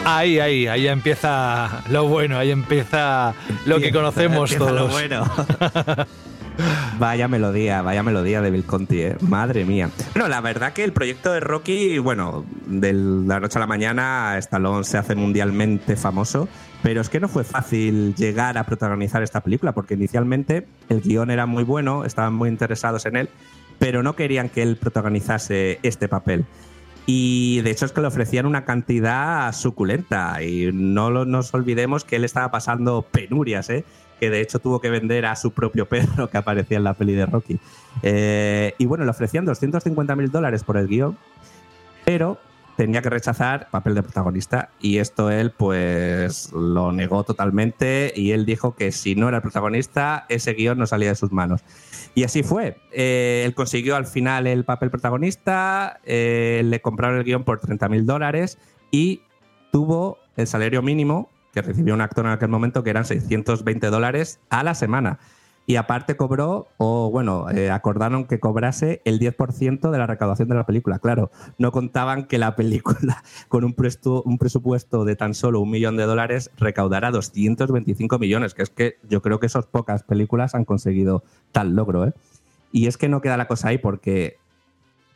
Ahí, ahí, ahí empieza lo bueno, ahí empieza lo que conocemos Empieza todos. lo bueno. Vaya melodía, vaya melodía de Bill Conti, ¿eh? madre mía. Bueno, la verdad que el proyecto de Rocky, bueno, de la noche a la mañana, Stallone se hace mundialmente famoso, pero es que no fue fácil llegar a protagonizar esta película, porque inicialmente el guion era muy bueno, estaban muy interesados en él, pero no querían que él protagonizase este papel. Y de hecho es que le ofrecían una cantidad suculenta y no nos olvidemos que él estaba pasando penurias, ¿eh? que de hecho tuvo que vender a su propio perro que aparecía en la peli de Rocky. Eh, y bueno, le ofrecían 250 mil dólares por el guion, pero tenía que rechazar papel de protagonista y esto él pues lo negó totalmente y él dijo que si no era el protagonista ese guion no salía de sus manos. Y así fue. Eh, él consiguió al final el papel protagonista, eh, le compraron el guion por 30 mil dólares y tuvo el salario mínimo que recibió un actor en aquel momento que eran 620 dólares a la semana. Y aparte cobró, o bueno, eh, acordaron que cobrase el 10% de la recaudación de la película. Claro, no contaban que la película, con un, presupuesto de tan solo un millón de dólares, recaudara 225 millones, que es que yo creo que esas pocas películas han conseguido tal logro. ¿eh? Y es que no queda la cosa ahí porque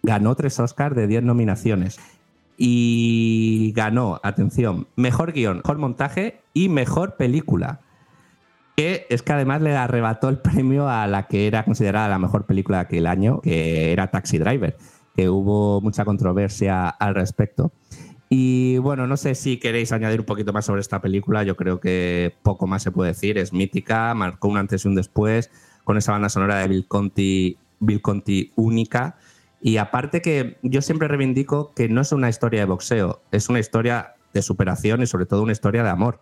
ganó tres Oscars de 10 nominaciones y ganó, atención, mejor guion, mejor montaje y mejor película. Que es que además le arrebató el premio a la que era considerada la mejor película de aquel año, que era Taxi Driver, que hubo mucha controversia al respecto. Y bueno, no sé si queréis añadir un poquito más sobre esta película, yo creo que poco más se puede decir, es mítica, marcó un antes y un después, con esa banda sonora de Bill Conti, Bill Conti única. Y aparte que yo siempre reivindico que no es una historia de boxeo, es una historia de superación y sobre todo una historia de amor.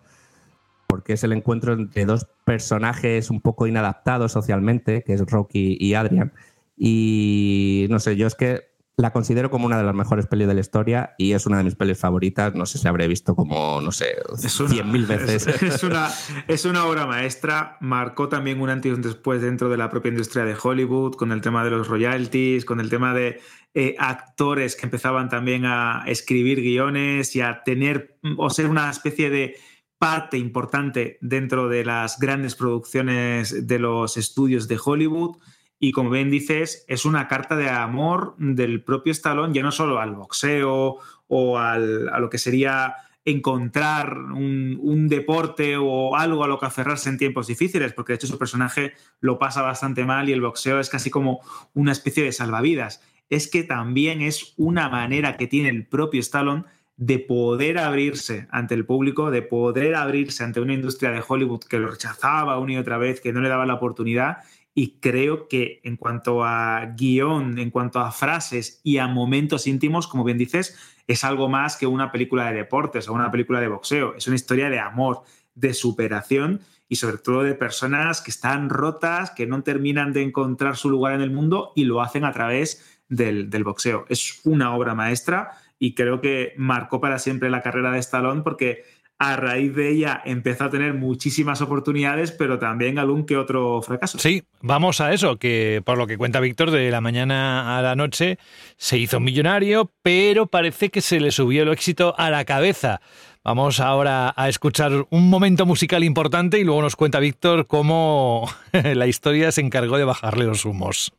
Porque es el encuentro entre dos personajes un poco inadaptados socialmente, que es Rocky y Adrian. Y no sé, yo es que la considero como una de las mejores pelis de la historia y es una de mis pelis favoritas. No sé si habré visto como, no sé, cien mil veces. Es, es una, es una obra maestra. Marcó también un antes y un después dentro de la propia industria de Hollywood, con el tema de los royalties, con el tema de eh, actores que empezaban también a escribir guiones y a tener o ser una especie de parte importante dentro de las grandes producciones de los estudios de Hollywood. Y como bien dices, es una carta de amor del propio Stallone, ya no solo al boxeo o al, a lo que sería encontrar un, un, deporte o algo a lo que aferrarse en tiempos difíciles, porque de hecho su personaje lo pasa bastante mal y el boxeo es casi como una especie de salvavidas. Es que también es una manera que tiene el propio Stallone de poder abrirse ante el público, de poder abrirse ante una industria de Hollywood que lo rechazaba una y otra vez, que no le daba la oportunidad. Y creo que en cuanto a guion, en cuanto a frases y a momentos íntimos, como bien dices, es algo más que una película de deportes o una película de boxeo. Es una historia de amor, de superación y sobre todo de personas que están rotas, que no terminan de encontrar su lugar en el mundo y lo hacen a través del, del boxeo. Es una obra maestra y creo que marcó para siempre la carrera de Stallone porque a raíz de ella empezó a tener muchísimas oportunidades, pero también algún que otro fracaso. Sí, vamos a eso, que por lo que cuenta Víctor, de la mañana a la noche se hizo millonario, pero parece que se le subió el éxito a la cabeza. Vamos ahora a escuchar un momento musical importante y luego nos cuenta Víctor cómo la historia se encargó de bajarle los humos.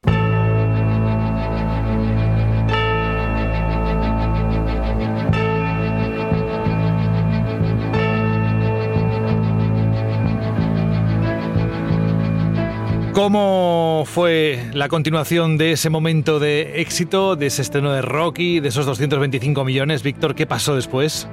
¿Cómo fue la continuación de ese momento de éxito, de ese estreno de Rocky, de esos 225 millones? Víctor, ¿qué pasó después?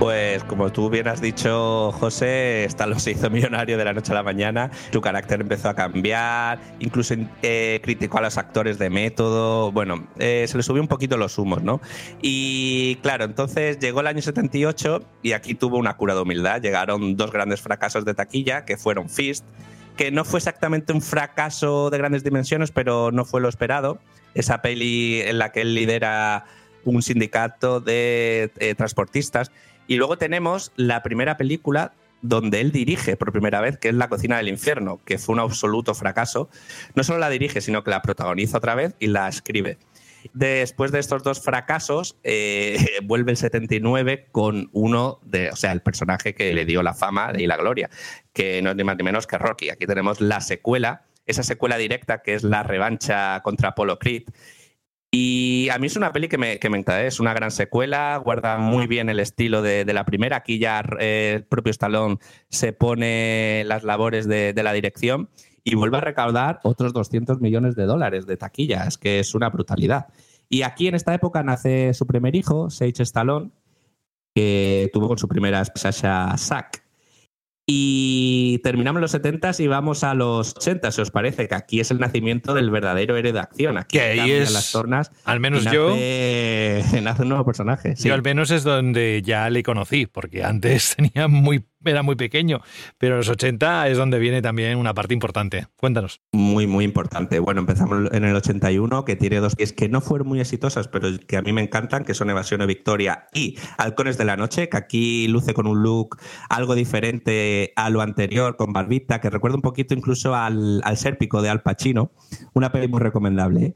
Pues como tú bien has dicho, José, Stallone se hizo millonario de la noche a la mañana, su carácter empezó a cambiar, incluso eh, criticó a los actores de método, bueno, eh, se le subió un poquito los humos, ¿no? Y claro, entonces llegó el año 78 y aquí tuvo una cura de humildad, llegaron dos grandes fracasos de taquilla, que fueron Fist, que no fue exactamente un fracaso de grandes dimensiones, pero no fue lo esperado. Esa peli en la que él lidera un sindicato de eh, transportistas. Y luego tenemos la primera película donde él dirige por primera vez, que es La cocina del infierno, que fue un absoluto fracaso. No solo la dirige, sino que la protagoniza otra vez y la escribe. Después de estos dos fracasos, eh, vuelve el 79 con uno de, o sea, el personaje que le dio la fama y la gloria, que no es ni más ni menos que Rocky. Aquí tenemos la secuela, esa secuela directa que es la revancha contra Apollo Creed. Y a mí es una peli que me, que encanta, ¿eh? es una gran secuela, guarda muy bien el estilo de, la primera. Aquí ya eh, el propio Stallone se pone las labores de, la dirección y vuelve a recaudar otros 200 millones de dólares de taquillas, que es una brutalidad. Y aquí en esta época nace su primer hijo, Sage Stallone, que tuvo con su primera Sasha Sack. Y terminamos los 70 y vamos a los 80, si os parece, que aquí es el nacimiento del verdadero héroe de acción. Aquí que ahí es las tornas. Al menos nace, yo. Nace un nuevo personaje. Sí. Yo al menos es donde ya le conocí, porque antes tenía muy era muy pequeño, pero en los 80 es donde viene también una parte importante. Cuéntanos. Muy, muy importante. Bueno, empezamos en el 81, que tiene dos pies que no fueron muy exitosas, pero que a mí me encantan, que son Evasión o Victoria y Halcones de la Noche, que aquí luce con un look algo diferente a lo anterior, con barbita, que recuerda un poquito incluso al, al Sérpico de Al Pacino. Una peli muy recomendable.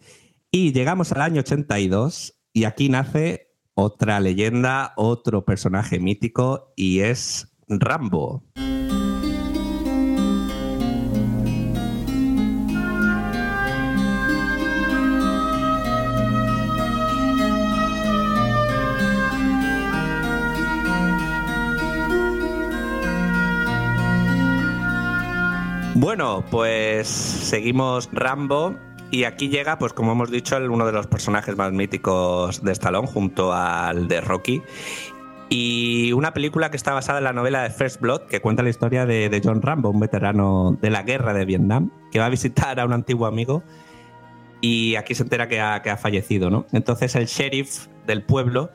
Y llegamos al año 82 y aquí nace otra leyenda, otro personaje mítico y es Rambo. Bueno, pues seguimos Rambo y aquí llega, pues como hemos dicho, uno de los personajes más míticos de Stallone junto al de Rocky y una película que está basada en la novela de First Blood, que cuenta la historia de, John Rambo, un veterano de la guerra de Vietnam, que va a visitar a un antiguo amigo y aquí se entera que ha, que ha fallecido, ¿no? Entonces el sheriff del pueblo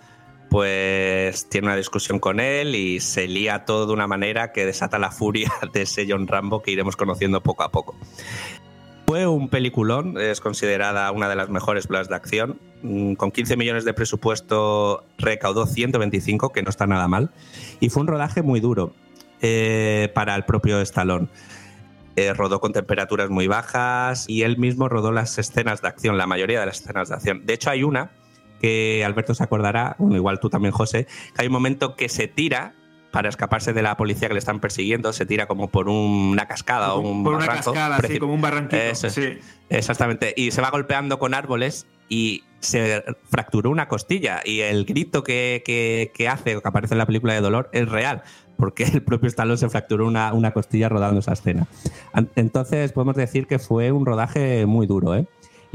pues tiene una discusión con él y se lía todo de una manera que desata la furia de ese John Rambo que iremos conociendo poco a poco. Fue un peliculón, es considerada una de las mejores películas de acción. Mm, con 15 millones de presupuesto recaudó 125, que no está nada mal. Y fue un rodaje muy duro eh, para el propio Stallone. Eh, rodó con temperaturas muy bajas y él mismo rodó las escenas de acción, la mayoría de las escenas de acción. De hecho, hay una que Alberto se acordará, bueno, igual tú también, José, que hay un momento que se tira para escaparse de la policía que le están persiguiendo, se tira como por una cascada o un por barranco. una cascada, sí, como un barranquito. Eso, sí. Exactamente. Y se va golpeando con árboles y se fracturó una costilla. Y el grito que, que, que hace, o que aparece en la película de dolor, es real. Porque el propio Stallone se fracturó una, una costilla rodando esa escena. Entonces podemos decir que fue un rodaje muy duro, ¿eh?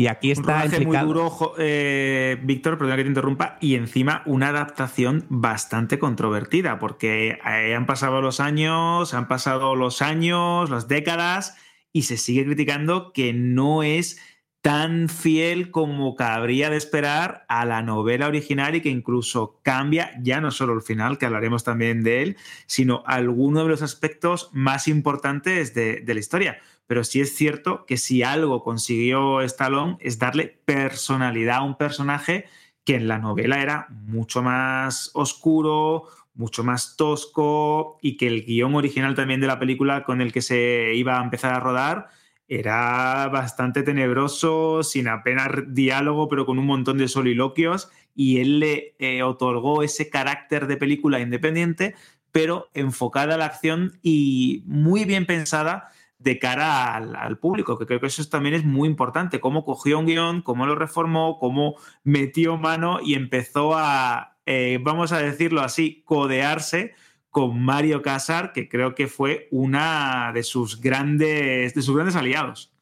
Y aquí está un implicado... muy duro, eh, Víctor, perdona que te interrumpa, y encima una adaptación bastante controvertida, porque eh, han pasado los años, han pasado los años, las décadas, y se sigue criticando que no es tan fiel como cabría de esperar a la novela original y que incluso cambia ya no solo el final, que hablaremos también de él, sino algunos de los aspectos más importantes de, la historia. Pero sí es cierto que si algo consiguió Stallone es darle personalidad a un personaje que en la novela era mucho más oscuro, mucho más tosco y que el guion original también de la película con el que se iba a empezar a rodar era bastante tenebroso, sin apenas diálogo, pero con un montón de soliloquios y él le eh, otorgó ese carácter de película independiente, pero enfocada a la acción y muy bien pensada de cara al, público, que creo que eso también es muy importante, cómo cogió un guion, cómo lo reformó, cómo metió mano y empezó a, eh, vamos a decirlo así, codearse con Mario Casar, que creo que fue una de sus grandes, de sus grandes aliados.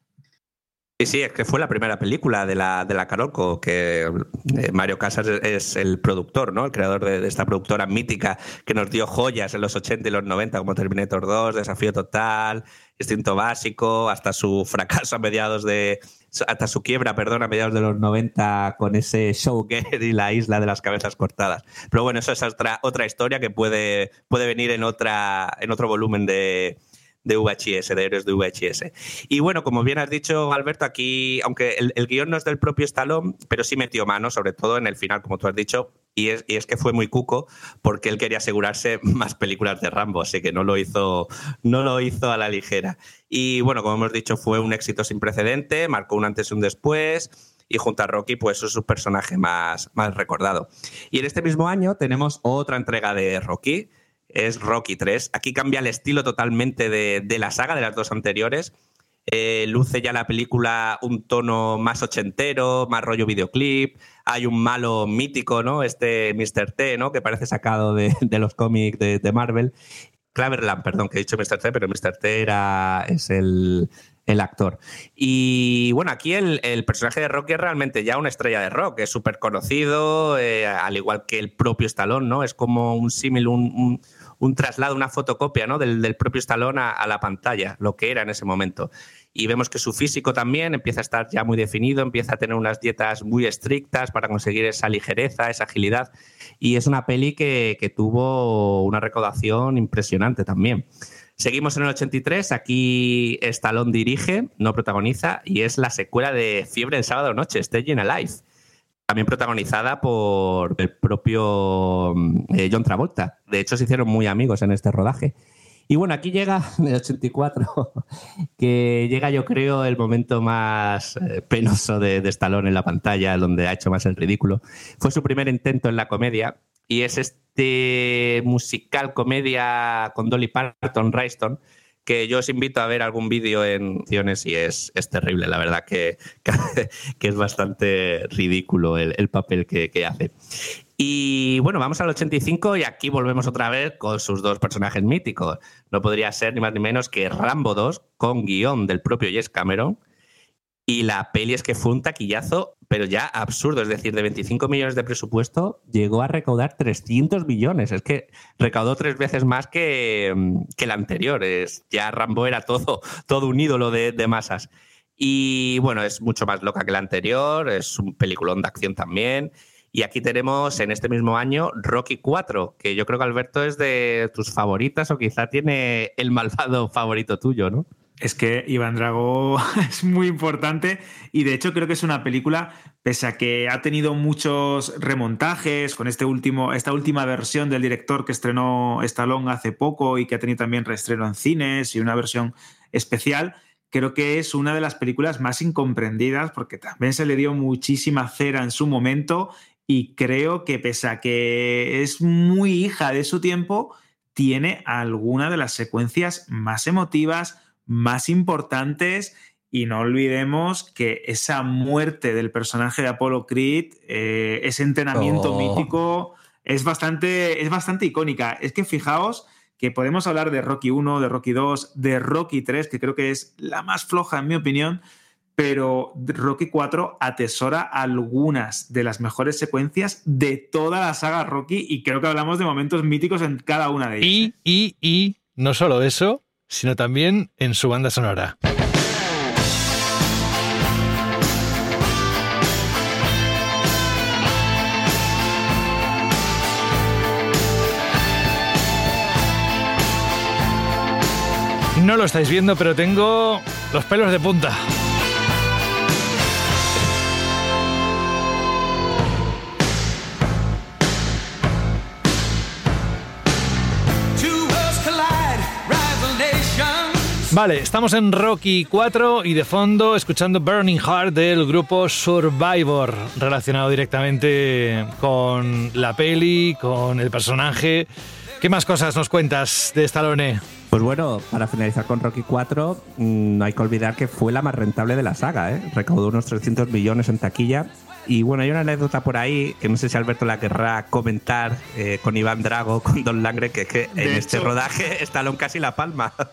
Sí, sí, es que fue la primera película de la, de la Carolco, que eh, Mario Casas es el productor, ¿no? El creador de, de, esta productora mítica que nos dio joyas en los 80 y los 90, como Terminator 2, Desafío Total, Instinto Básico, hasta su fracaso a mediados de. Hasta su quiebra, perdón, a mediados de los 90 con ese Showgirl y la isla de las cabezas cortadas. Pero bueno, eso es otra, otra historia que puede, puede venir en, otra, en otro volumen de, de VHS, de héroes de VHS. Y bueno, como bien has dicho, Alberto, aquí, aunque el, el guion no es del propio Stallone, pero sí metió mano, sobre todo en el final, como tú has dicho, y es, y es, que fue muy cuco porque él quería asegurarse más películas de Rambo, así que no lo hizo, no lo hizo a la ligera. Y bueno, como hemos dicho, fue un éxito sin precedente, marcó un antes y un después. Y junto a Rocky, pues es su personaje más, más recordado. Y en este mismo año tenemos otra entrega de Rocky, es Rocky 3. Aquí cambia el estilo totalmente de, de la saga de las dos anteriores. Eh, luce ya la película un tono más ochentero, más rollo videoclip. Hay un malo mítico, ¿no? Este Mr. T, ¿no? Que parece sacado de, de los cómics de, de, Marvel. Claverland, perdón, que he dicho Mr. T, pero Mr. T era, es el, el actor. Y bueno, aquí el, el, personaje de Rocky es realmente ya una estrella de rock, es súper conocido, eh, al igual que el propio Stallone, ¿no? Es como un símil, un, un, un, traslado, una fotocopia ¿no? del, del propio Stallone a, la pantalla, lo que era en ese momento. Y vemos que su físico también empieza a estar ya muy definido, empieza a tener unas dietas muy estrictas para conseguir esa ligereza, esa agilidad. Y es una peli que, que tuvo una recaudación impresionante también. Seguimos en el 83, aquí Stallone dirige, no protagoniza, y es la secuela de Fiebre en sábado noche, Staying Alive, también protagonizada por el propio eh, John Travolta. De hecho, se hicieron muy amigos en este rodaje. Y bueno, aquí llega el 84, que llega yo creo el momento más eh, penoso de, de Stallone en la pantalla, donde ha hecho más el ridículo. Fue su primer intento en la comedia y es este musical comedia con Dolly Parton, Rayston, que yo os invito a ver algún vídeo en opciones y es, es, terrible, la verdad que, que es bastante ridículo el, el papel que, que, hace. Y bueno, vamos al 85 y aquí volvemos otra vez con sus dos personajes míticos. No podría ser ni más ni menos que Rambo 2 con guion del propio Jess Cameron. Y la peli es que fue un taquillazo, pero ya absurdo. Es decir, de 25 millones de presupuesto llegó a recaudar 300 millones. Es que recaudó tres veces más que, que la anterior. Es, ya Rambo era todo, todo un ídolo de, de masas. Y bueno, es mucho más loca que la anterior. Es un peliculón de acción también. Y aquí tenemos en este mismo año Rocky 4, que yo creo que Alberto es de tus favoritas o quizá tiene el malvado favorito tuyo, ¿no? Es que Iván Drago es muy importante y de hecho creo que es una película, pese a que ha tenido muchos remontajes con este último, esta última versión del director que estrenó Stallone hace poco y que ha tenido también reestreno en cines y una versión especial, creo que es una de las películas más incomprendidas porque también se le dio muchísima cera en su momento y creo que pese a que es muy hija de su tiempo, tiene alguna de las secuencias más emotivas, más importantes y no olvidemos que esa muerte del personaje de Apollo Creed, eh, ese entrenamiento oh. mítico, es bastante, es bastante icónica. Es que fijaos que podemos hablar de Rocky 1, de Rocky 2, de Rocky 3, que creo que es la más floja en mi opinión, pero Rocky 4 atesora algunas de las mejores secuencias de toda la saga Rocky y creo que hablamos de momentos míticos en cada una de ellas. Y, y, y, no solo eso, sino también en su banda sonora. No lo estáis viendo, pero tengo los pelos de punta. Vale, estamos en Rocky 4 y de fondo escuchando Burning Heart del grupo Survivor, relacionado directamente con la peli, con el personaje. ¿Qué más cosas nos cuentas de Stallone? Pues bueno, para finalizar con Rocky 4, mmm, no hay que olvidar que fue la más rentable de la saga, ¿eh? Recaudó unos 300 millones en taquilla y bueno, hay una anécdota por ahí que no sé si Alberto la querrá comentar eh, con Iván Drago, con Don Langre, que es que en hecho, este rodaje Stallone casi la palma.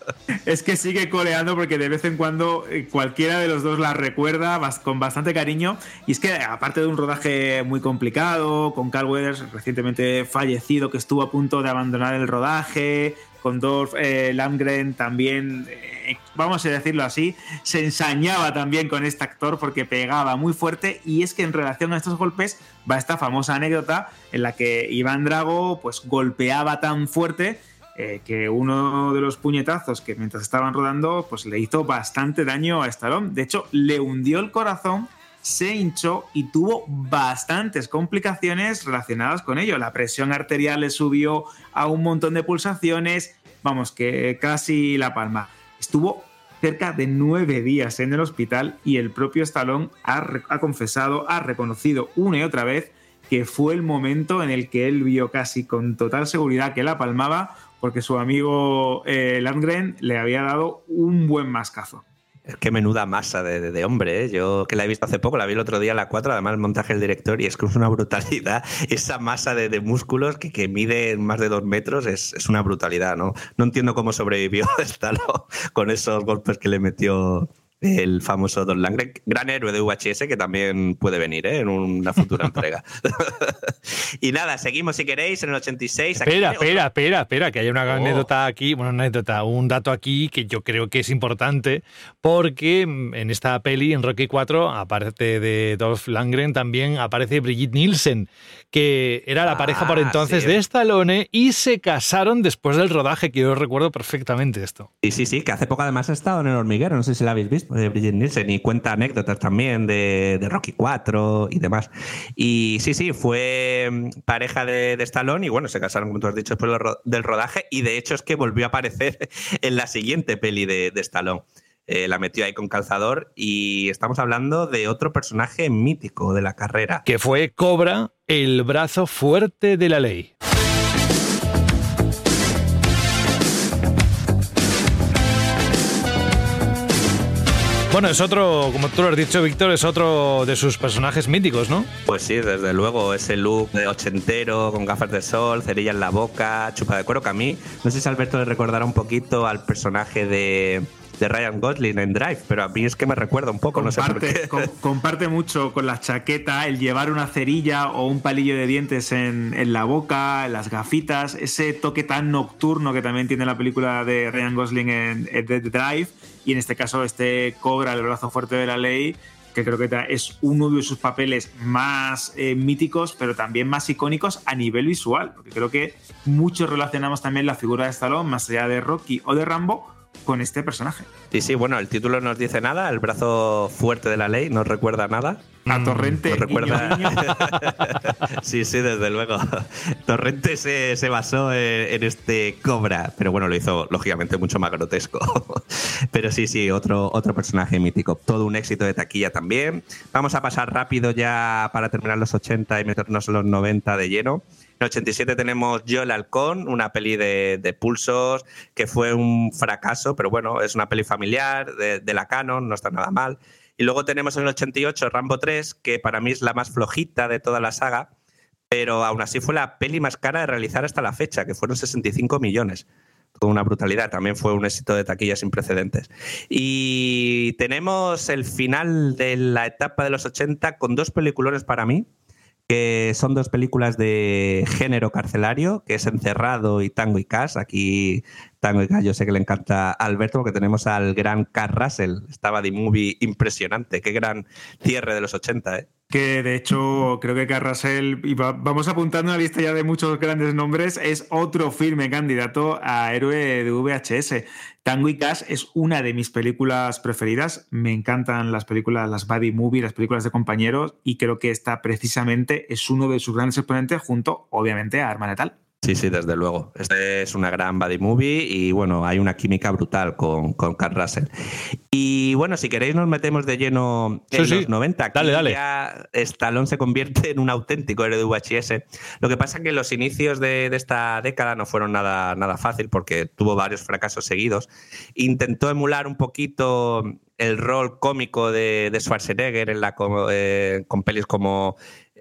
Es que sigue coleando porque de vez en cuando eh, cualquiera de los dos la recuerda con bastante cariño. Y es que aparte de un rodaje muy complicado, con Carl Weathers recientemente fallecido, que estuvo a punto de abandonar el rodaje, con Dolph eh, Landgren también, eh, vamos a decirlo así, se ensañaba también con este actor porque pegaba muy fuerte y es que en relación a estos golpes va esta famosa anécdota en la que Iván Drago pues golpeaba tan fuerte eh, que uno de los puñetazos que mientras estaban rodando, pues le hizo bastante daño a Stallone. De hecho, le hundió el corazón, se hinchó y tuvo bastantes complicaciones relacionadas con ello. La presión arterial le subió a un montón de pulsaciones, vamos, que casi la palma. Estuvo cerca de nueve días en el hospital y el propio Stallone ha, confesado, ha reconocido una y otra vez que fue el momento en el que él vio casi con total seguridad que la palmaba porque su amigo eh, Landgren le había dado un buen mascazo. Es que menuda masa de, de, hombre, ¿eh? yo que la he visto hace poco, la vi el otro día a la 4, además el montaje del director, y es que es una brutalidad. Esa masa de, de músculos que, que, mide más de dos metros es, es, una brutalidad, ¿no? No entiendo cómo sobrevivió Stallone con esos golpes que le metió el famoso Don Langren, gran héroe de VHS que también puede venir ¿eh? en una futura entrega. y nada, seguimos si queréis en el 86. espera, espera, espera, espera, que hay una oh. anécdota aquí, bueno, una anécdota, un dato aquí que yo creo que es importante porque en esta peli, en Rocky 4, aparte de Dolph Langren, también aparece Brigitte Nielsen, que era la pareja por Ah, entonces sí. de Stallone y se casaron después del rodaje, que yo recuerdo perfectamente esto. Sí, sí, sí, que hace poco además ha estado en el hormiguero, no sé si la habéis visto, de Brigitte Nielsen, y cuenta anécdotas también de, de Rocky 4 y demás. Y sí, sí, fue mm, pareja de, de Stallone y bueno, se casaron, como tú has dicho, después del rodaje y de hecho es que volvió a aparecer en la siguiente peli de, de Stallone. Eh, la metió ahí con calzador y estamos hablando de otro personaje mítico de la carrera. Que fue Cobra, el brazo fuerte de la ley. Bueno, es otro, como tú lo has dicho, Víctor, es otro de sus personajes míticos, ¿no? Pues sí, desde luego, ese look de ochentero, con gafas de sol, cerilla en la boca, chupa de cuero, que a mí, no sé si Alberto le recordará un poquito al personaje de, de Ryan Gosling en Drive, pero a mí es que me recuerda un poco, no sé por Comparte, qué. com- comparte mucho con la chaqueta, el llevar una cerilla o un palillo de dientes en, en la boca, en las gafitas, ese toque tan nocturno que también tiene la película de Ryan Gosling en, en The Drive, y en este caso este Cobra, el brazo fuerte de la ley, que creo que es uno de sus papeles más eh, míticos, pero también más icónicos a nivel visual, porque creo que muchos relacionamos también la figura de Stallone, más allá de Rocky o de Rambo, con este personaje. Sí, sí, bueno, el título no nos dice nada, el brazo fuerte de la ley no recuerda nada. A Torrente, Nos recuerda. guiño, guiño. sí, sí, desde luego. Torrente se, se basó en, en este Cobra, pero bueno, lo hizo lógicamente mucho más grotesco. pero sí, sí, otro, otro personaje mítico. Todo un éxito de taquilla también. Vamos a pasar rápido ya para terminar los 80 y meternos en los 90 de lleno. En el 87 tenemos Yo el Halcón, una peli de, pulsos que fue un fracaso, pero bueno, es una peli familiar de, de la Canon, no está nada mal. Y luego tenemos en el 88 Rambo 3, que para mí es la más flojita de toda la saga, pero aún así fue la peli más cara de realizar hasta la fecha, que fueron 65 millones. Toda una brutalidad, también fue un éxito de taquilla sin precedentes. Y tenemos el final de la etapa de los 80 con dos peliculones para mí, que son dos películas de género carcelario, que es Encerrado y Tango y Cash. Aquí Tango y yo sé que le encanta a Alberto porque tenemos al gran Carl Russell. Estaba de movie impresionante. Qué gran cierre de los 80, ¿eh? Que de hecho creo que Carrasel, y va- vamos apuntando una lista ya de muchos grandes nombres, es otro firme candidato a héroe de VHS. Tango y Cash es una de mis películas preferidas. Me encantan las películas, las buddy movie, las películas de compañeros, y creo que esta precisamente es uno de sus grandes exponentes, junto, obviamente, a Arma Letal. Sí, sí, desde luego. Este es una gran buddy movie y bueno, hay una química brutal con, con Carl Russell. Y bueno, si queréis nos metemos de lleno en Sí, sí. los 90. Aquí Dale, dale. ya Stallone se convierte en un auténtico héroe de VHS. Lo que pasa es que los inicios de, de esta década no fueron nada, nada fácil porque tuvo varios fracasos seguidos. Intentó emular un poquito el rol cómico de, de Schwarzenegger en la, eh, con pelis como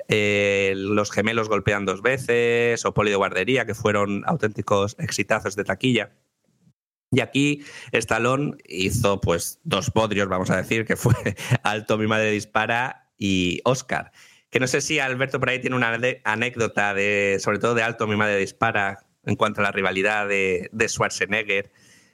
eh, Los gemelos golpean dos veces o Poli de guardería, que fueron auténticos exitazos de taquilla. Y aquí Stallone hizo pues dos podrios, vamos a decir, que fue Alto, mi madre dispara y Oscar. Que no sé si Alberto por ahí tiene una anécdota de, sobre todo de Alto, mi madre dispara, en cuanto a la rivalidad de, de Schwarzenegger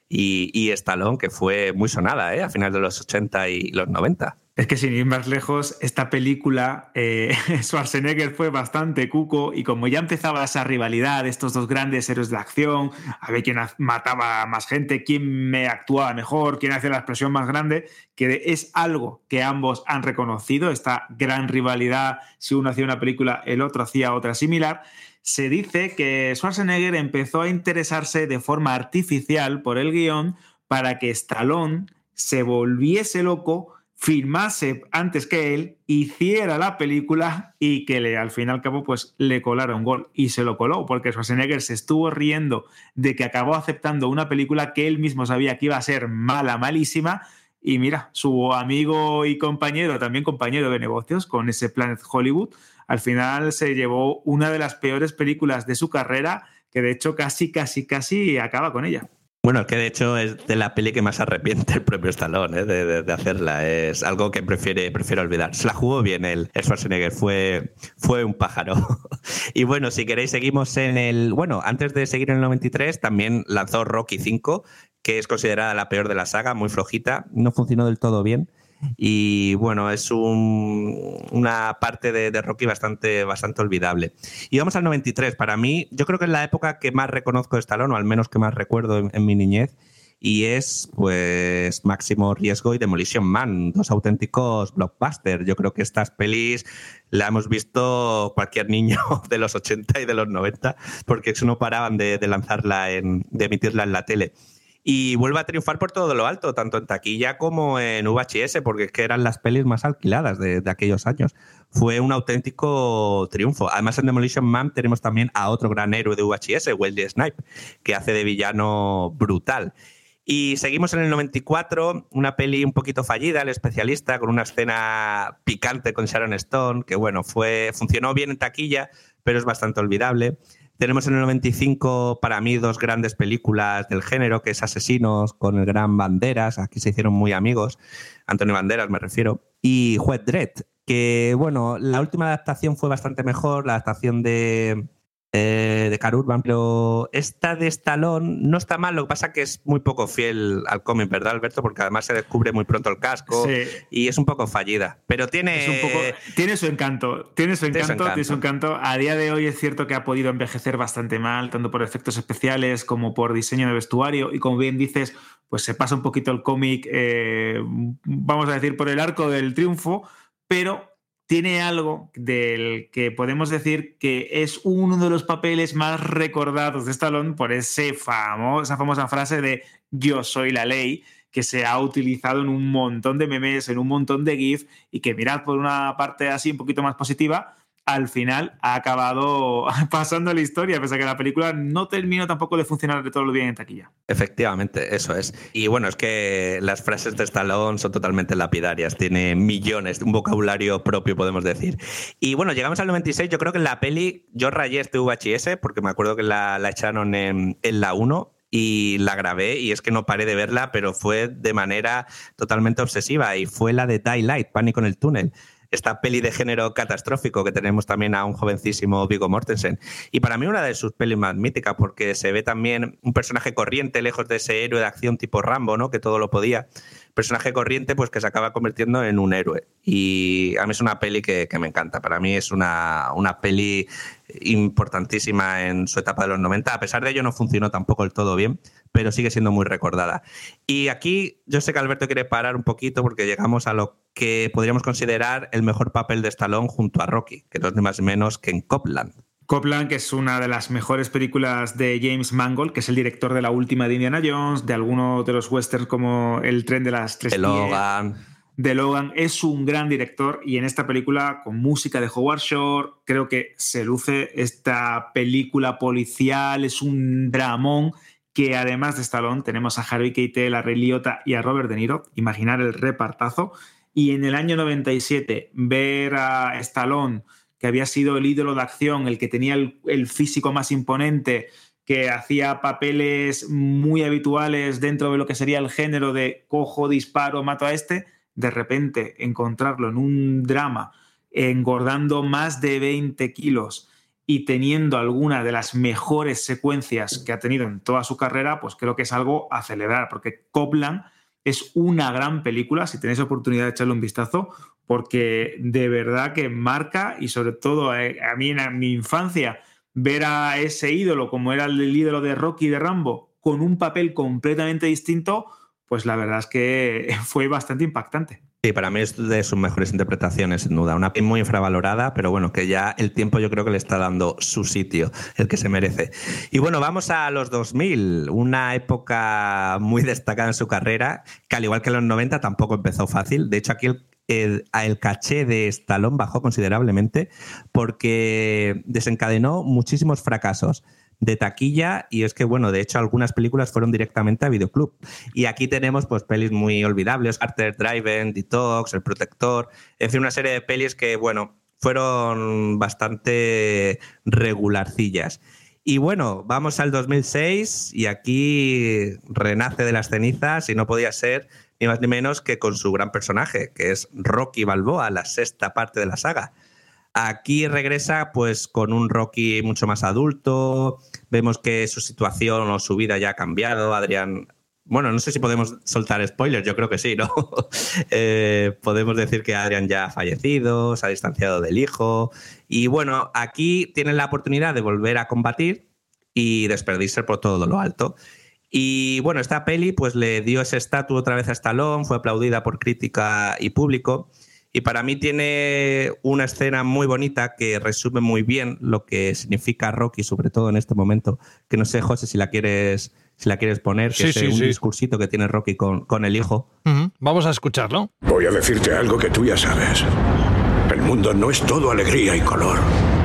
y, y Stallone, que fue muy sonada ¿eh? a finales de los 80 y los 90. Es que sin ir más lejos, esta película, eh, Schwarzenegger fue bastante cuco y como ya empezaba esa rivalidad estos dos grandes héroes de acción, a ver quién mataba más gente, quién me actuaba mejor, quién hacía la expresión más grande, que es algo que ambos han reconocido, esta gran rivalidad, si uno hacía una película, el otro hacía otra similar. Se dice que Schwarzenegger empezó a interesarse de forma artificial por el guion para que Stallone se volviese loco firmase antes que él, hiciera la película y que le, al fin y al cabo pues le colara un gol. Y se lo coló, porque Schwarzenegger se estuvo riendo de que acabó aceptando una película que él mismo sabía que iba a ser mala, malísima. Y mira, su amigo y compañero, también compañero de negocios con ese Planet Hollywood, al final se llevó una de las peores películas de su carrera, que de hecho casi, casi, casi acaba con ella. Bueno, que de hecho es de la peli que más arrepiente el propio Stallone ¿eh? de, hacerla. Es algo que prefiere, prefiere olvidar. Se la jugó bien el, Schwarzenegger, fue, fue un pájaro. y bueno, si queréis, seguimos en el. Bueno, antes de seguir en el 93, también lanzó Rocky 5, que es considerada la peor de la saga, muy flojita. No funcionó del todo bien. Y bueno, es una parte de, Rocky bastante, bastante olvidable. Y vamos al 93. Para mí, yo creo que es la época que más reconozco de Stallone, o al menos que más recuerdo en, mi niñez y es pues Máximo Riesgo y Demolition Man, dos auténticos blockbusters. Yo creo que estas pelis la hemos visto cualquier niño de los 80 y de los 90 porque no paraban de, lanzarla, en, de emitirla en la tele y vuelve a triunfar por todo lo alto, tanto en taquilla como en VHS, porque es que eran las pelis más alquiladas de, aquellos años. Fue un auténtico triunfo. Además, en Demolition Man tenemos también a otro gran héroe de VHS, Wesley Snipe, que hace de villano brutal. Y seguimos en el 94, una peli un poquito fallida, El especialista, con una escena picante con Sharon Stone, que bueno, fue, funcionó bien en taquilla, pero es bastante olvidable. Tenemos en el 95 para mí dos grandes películas del género, que es Asesinos con el gran Banderas, aquí se hicieron muy amigos, Antonio Banderas me refiero, y Juez Dredd, que bueno, la última adaptación fue bastante mejor, la adaptación de eh, de Car pero esta de Stallone no está mal, lo que pasa que es muy poco fiel al cómic, ¿verdad, Alberto? Porque además se descubre muy pronto el casco y es un poco fallida, pero tiene... tiene su encanto, tiene su encanto, tiene su encanto. A día de hoy es cierto que ha podido envejecer bastante mal, tanto por efectos especiales como por diseño de vestuario y como bien dices, pues se pasa un poquito el cómic, eh, vamos a decir, por el arco del triunfo, pero tiene algo del que podemos decir que es uno de los papeles más recordados de Stallone por ese famoso, esa famosa frase de yo soy la ley, que se ha utilizado en un montón de memes, en un montón de GIF, y que mirad por una parte así un poquito más positiva, al final ha acabado pasando la historia, pese a que la película no terminó tampoco de funcionar de todo lo bien en taquilla. Efectivamente, eso es. Y bueno, es que las frases de Stallone son totalmente lapidarias, tiene millones, un vocabulario propio, podemos decir. Y bueno, llegamos al 96, yo creo que en la peli yo rayé este VHS, porque me acuerdo que la, echaron en, en la 1 y la grabé y es que no paré de verla, pero fue de manera totalmente obsesiva y fue la de Daylight, Pánico en el túnel esta peli de género catastrófico que tenemos también a un jovencísimo Vigo Mortensen. Y para mí una de sus pelis más míticas porque se ve también un personaje corriente lejos de ese héroe de acción tipo Rambo, ¿no? Que todo lo podía personaje corriente pues que se acaba convirtiendo en un héroe. Y a mí es una peli que, me encanta. Para mí es una, una, peli importantísima en su etapa de los 90. A pesar de ello no funcionó tampoco el todo bien, pero sigue siendo muy recordada. Y aquí yo sé que Alberto quiere parar un poquito porque llegamos a lo que podríamos considerar el mejor papel de Stallone junto a Rocky, que no es ni más menos que en Copland. Copland, que es una de las mejores películas de James Mangold, que es el director de la última de Indiana Jones, de algunos de los westerns como El tren de las tres Logan. De Logan, es un gran director y en esta película, con música de Howard Shore, creo que se luce esta película policial, es un dramón que además de Stallone tenemos a Harvey Keitel, a Ray Liotta y a Robert De Niro, imaginar el repartazo. Y en el año 97 ver a Stallone que había sido el ídolo de acción, el que tenía el, físico más imponente, que hacía papeles muy habituales dentro de lo que sería el género de cojo, disparo, mato a este, de repente encontrarlo en un drama, engordando más de 20 kilos y teniendo alguna de las mejores secuencias que ha tenido en toda su carrera, pues creo que es algo a celebrar, porque Copland es una gran película, si tenéis oportunidad de echarle un vistazo, porque de verdad que marca y sobre todo eh, a mí en mi infancia ver a ese ídolo como era el ídolo de Rocky de Rambo con un papel completamente distinto, pues la verdad es que fue bastante impactante. Sí, para mí es de sus mejores interpretaciones, sin duda. Una muy infravalorada, pero bueno, que ya el tiempo yo creo que le está dando su sitio, el que se merece. Y bueno, vamos a los 2000, una época muy destacada en su carrera, que al igual que en los 90 tampoco empezó fácil. De hecho, aquí el, el, el, caché de Stallone bajó considerablemente porque desencadenó muchísimos fracasos de taquilla y es que, bueno, de hecho algunas películas fueron directamente a videoclub. Y aquí tenemos pues pelis muy olvidables, Carter Driven, Detox, El Protector, en fin, una serie de pelis que, bueno, fueron bastante regularcillas. Y bueno, vamos al 2006 y aquí renace de las cenizas y no podía ser ni más ni menos que con su gran personaje, que es Rocky Balboa, la sexta parte de la saga. Aquí regresa pues con un Rocky mucho más adulto, vemos que su situación o su vida ya ha cambiado, Adrián... Bueno, no sé si podemos soltar spoilers, yo creo que sí, ¿no? eh, podemos decir que Adrián ya ha fallecido, se ha distanciado del hijo y bueno, aquí tienen la oportunidad de volver a combatir y desperdicer por todo lo alto. Y bueno, esta peli pues le dio ese estatus otra vez a Stallone, fue aplaudida por crítica y público. Y para mí tiene una escena muy bonita que resume muy bien lo que significa Rocky, sobre todo en este momento. Que no sé, José, si la quieres, si la quieres poner, que Sí, es sí, un sí. discursito que tiene Rocky con, con el hijo. Ujú. Vamos a escucharlo. Voy a decirte algo que tú ya sabes. El mundo no es todo alegría y color.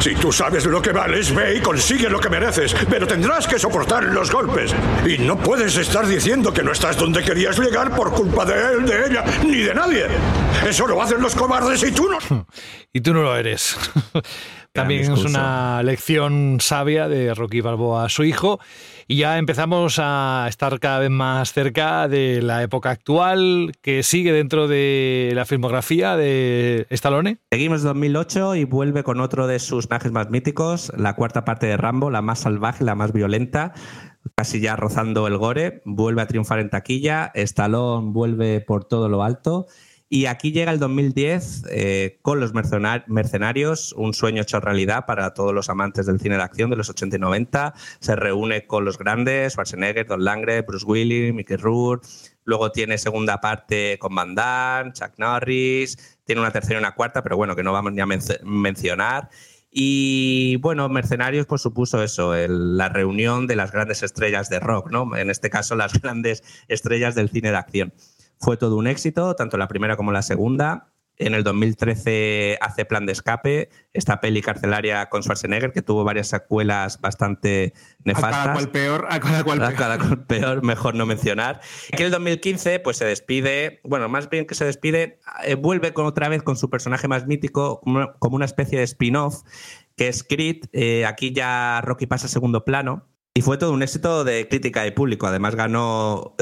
Si tú sabes lo que vales, ve y consigue lo que mereces, pero tendrás que soportar los golpes. Y no puedes estar diciendo que no estás donde querías llegar por culpa de él, de ella, ni de nadie. Eso lo hacen los cobardes y tú no. Y tú no lo eres. También es una lección sabia de Rocky Balboa a su hijo. Y ya empezamos a estar cada vez más cerca de la época actual que sigue dentro de la filmografía de Stallone. Seguimos 2008 y vuelve con otro de sus personajes más míticos, la cuarta parte de Rambo, la más salvaje, la más violenta, casi ya rozando el gore, vuelve a triunfar en taquilla, Stallone vuelve por todo lo alto. Y aquí llega el 2010 eh, con los mercenar- mercenarios, un sueño hecho realidad para todos los amantes del cine de acción de los 80 y 90. Se reúne con los grandes, Schwarzenegger, Don Langre, Bruce Willis, Mickey Rourke. Luego tiene segunda parte con Van Damme, Chuck Norris. Tiene una tercera y una cuarta, pero bueno, que no vamos ni a menc- mencionar. Y bueno, Mercenarios pues supuso eso, la reunión de las grandes estrellas de rock, ¿no? En este caso, las grandes estrellas del cine de acción. Fue todo un éxito, tanto la primera como la segunda. En el 2013 hace Plan de Escape, esta peli carcelaria con Schwarzenegger, que tuvo varias secuelas bastante A nefastas. cada cual peor, a cada cual A peor. cada cual peor, mejor no mencionar. Que en el 2015 pues se despide, bueno, más bien que se despide, eh, vuelve con otra vez con su personaje más mítico como, como una especie de spin-off que es Creed. Eh, aquí ya Rocky pasa a segundo plano. Y fue todo un éxito de crítica y público. Además ganó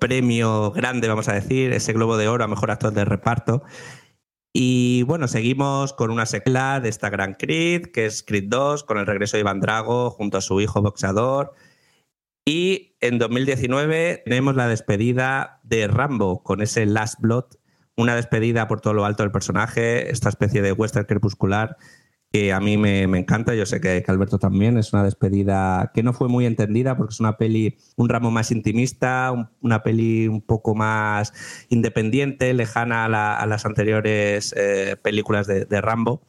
premio grande, vamos a decir, ese Globo de Oro a Mejor Actor de Reparto. Y bueno, seguimos con una secuela de esta gran Creed, que es Creed 2, con el regreso de Iván Drago junto a su hijo boxeador. Y en 2019 tenemos la despedida de Rambo con ese Last Blood, una despedida por todo lo alto del personaje, esta especie de western crepuscular que a mí me, encanta, yo sé que, Alberto también, es una despedida que no fue muy entendida porque es una peli, un ramo más intimista, un- una peli un poco más independiente, lejana a, la- las anteriores eh, películas de, de Rambo.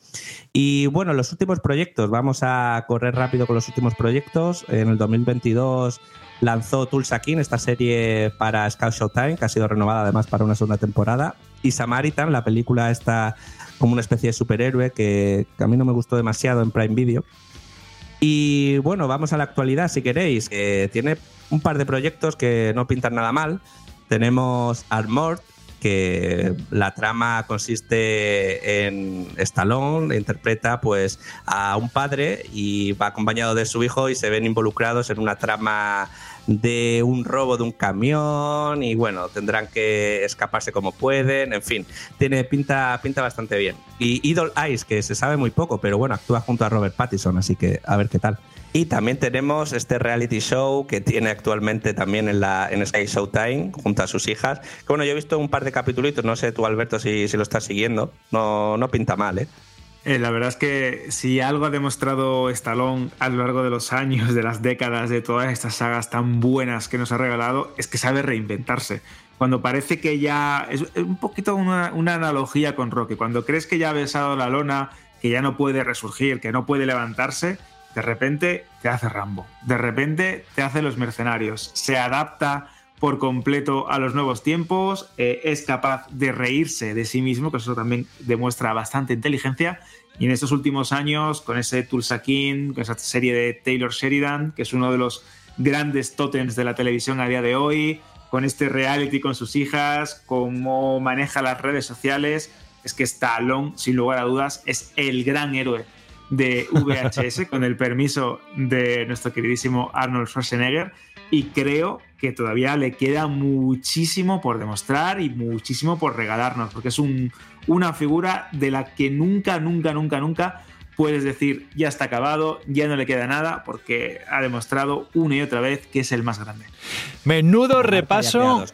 Y bueno, los últimos proyectos, vamos a correr rápido con los últimos proyectos. En el 2022 lanzó Tulsa King, esta serie para Scout Showtime, que ha sido renovada además para una segunda temporada. Y Samaritan, la película esta como una especie de superhéroe que, a mí no me gustó demasiado en Prime Video. Y bueno, vamos a la actualidad si queréis. que tiene un par de proyectos que no pintan nada mal. Tenemos Armored, que la trama consiste en Stallone, interpreta pues a un padre y va acompañado de su hijo y se ven involucrados en una trama de un robo de un camión y bueno, tendrán que escaparse como pueden, en fin, tiene pinta, pinta bastante bien. Y Idol Eyes, que se sabe muy poco, pero bueno, actúa junto a Robert Pattinson, así que a ver qué tal. Y también tenemos este reality show que tiene actualmente también en, la, en Sky Showtime junto a sus hijas. Que bueno, yo he visto un par de capítulos, no sé tú Alberto si, si lo estás siguiendo, no, no pinta mal, ¿eh? Eh, la verdad es que si algo ha demostrado Stallone a lo largo de los años, de las décadas, de todas estas sagas tan buenas que nos ha regalado, es que sabe reinventarse. Cuando parece que ya. Es un poquito una, analogía con Rocky. Cuando crees que ya ha besado la lona, que ya no puede resurgir, que no puede levantarse, de repente te hace Rambo. De repente te hace los mercenarios. Se adapta por completo a los nuevos tiempos, eh, es capaz de reírse de sí mismo, que eso también demuestra bastante inteligencia. Y en estos últimos años, con ese Tulsa King, con esa serie de Taylor Sheridan, que es uno de los grandes tótems de la televisión a día de hoy, con este reality con sus hijas, cómo maneja las redes sociales, es que Stallone, sin lugar a dudas, es el gran héroe de VHS, con el permiso de nuestro queridísimo Arnold Schwarzenegger y creo que todavía le queda muchísimo por demostrar y muchísimo por regalarnos, porque es un, una figura de la que nunca, nunca, nunca, nunca puedes decir ya está acabado, ya no le queda nada, porque ha demostrado una y otra vez que es el más grande. Menudo repaso.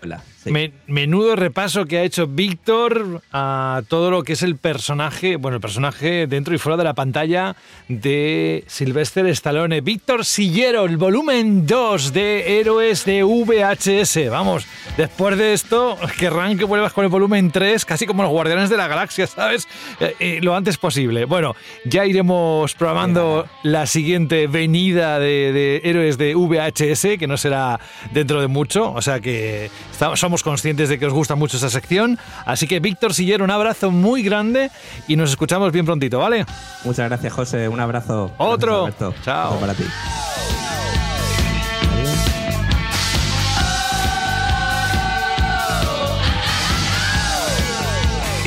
Menudo repaso que ha hecho Víctor a todo lo que es el personaje, bueno, el personaje dentro y fuera de la pantalla de Sylvester Stallone. Víctor Sillero, el volumen 2 de Héroes de VHS. Vamos, después de esto, querrán que vuelvas con el volumen 3, casi como los Guardianes de la Galaxia, ¿sabes? Eh, eh, lo antes posible. Bueno, ya iremos programando la siguiente venida de, de Héroes de VHS, que no será dentro de mucho, o sea que somos conscientes de que os gusta mucho esa sección. Así que Víctor Sillero, un abrazo muy grande y nos escuchamos bien prontito, ¿vale? Muchas gracias, José. Un abrazo. Otro. Chao. para ti.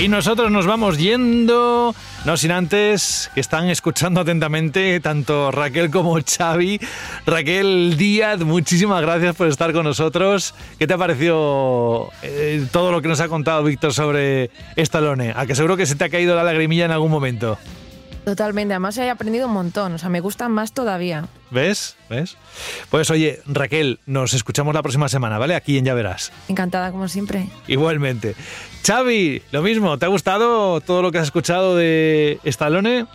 Y nosotros nos vamos yendo. No sin antes que están escuchando atentamente tanto Raquel como Xavi. Raquel Díaz, muchísimas gracias por estar con nosotros. ¿Qué te ha parecido eh, todo lo que nos ha contado Víctor sobre Estalone? A que seguro que se te ha caído la lagrimilla en algún momento. Totalmente, además he aprendido un montón, o sea, me gustan más todavía. ¿Ves? ¿Ves? Pues oye, Raquel, nos escuchamos la próxima semana, ¿vale? Aquí en Ya Verás. Encantada, como siempre. Igualmente. Xavi, lo mismo, ¿te ha gustado todo lo que has escuchado de Stallone?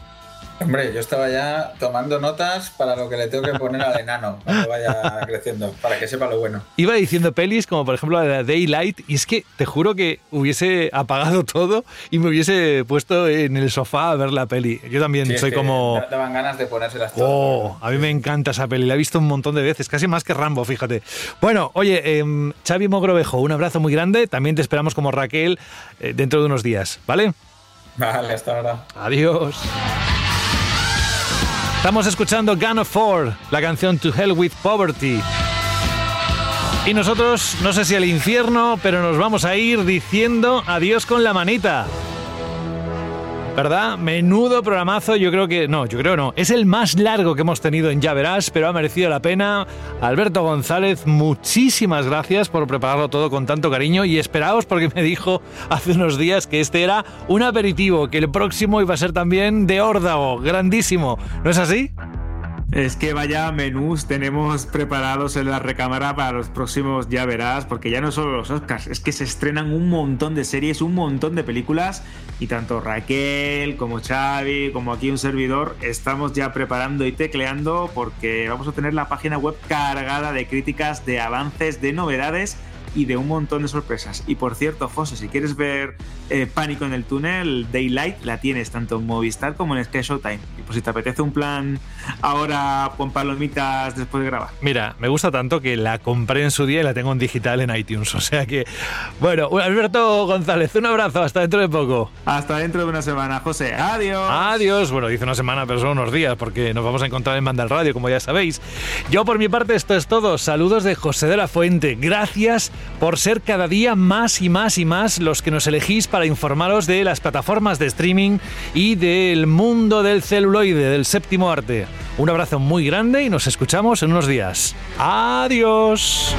Hombre, yo estaba ya tomando notas para lo que le tengo que poner al enano cuando vaya creciendo, para que sepa lo bueno. Iba diciendo pelis como por ejemplo la de Daylight y es que te juro que hubiese apagado todo y me hubiese puesto en el sofá a ver la peli. Yo también soy como... Daban ganas de ponérselas todas. Oh, a mí me encanta esa peli, la he visto un montón de veces, casi más que Rambo, fíjate. Bueno, oye, eh, Xavi Mogrovejo, un abrazo muy grande, también te esperamos como Raquel eh, dentro de unos días, ¿vale? Vale, hasta ahora. Adiós. Estamos escuchando Gun of Four, la canción To Hell with Poverty. Y nosotros, no sé si al infierno, pero nos vamos a ir diciendo adiós con la manita. ¿Verdad? Menudo programazo, yo creo que no, yo creo no, es el más largo que hemos tenido en Ya Verás, pero ha merecido la pena. Alberto González, muchísimas gracias por prepararlo todo con tanto cariño y esperaos porque me dijo hace unos días que este era un aperitivo, que el próximo iba a ser también de órdago, grandísimo. ¿No es así? Es que vaya menús tenemos preparados en la recámara para los próximos, ya verás, porque ya no solo los Oscars, es que se estrenan un montón de series, un montón de películas, y tanto Raquel como Xavi, como aquí un servidor, estamos ya preparando y tecleando porque vamos a tener la página web cargada de críticas, de avances, de novedades y de un montón de sorpresas. Y por cierto, José, si quieres ver eh, Pánico en el túnel, Daylight la tienes tanto en Movistar como en Sky Showtime. Y pues si te apetece un plan ahora con palomitas después de grabar. Mira, me gusta tanto que la compré en su día y la tengo en digital en iTunes. O sea que, bueno, Alberto González, un abrazo, hasta dentro de poco. Hasta dentro de una semana, José. Adiós. Adiós. Bueno, dice una semana, pero son unos días, porque nos vamos a encontrar en Banda Radio, como ya sabéis. Yo por mi parte esto es todo. Saludos de José de la Fuente. Gracias por ser cada día más y más y más los que nos elegís para informaros de las plataformas de streaming y del mundo del celuloide, del séptimo arte. Un abrazo muy grande y nos escuchamos en unos días. Adiós.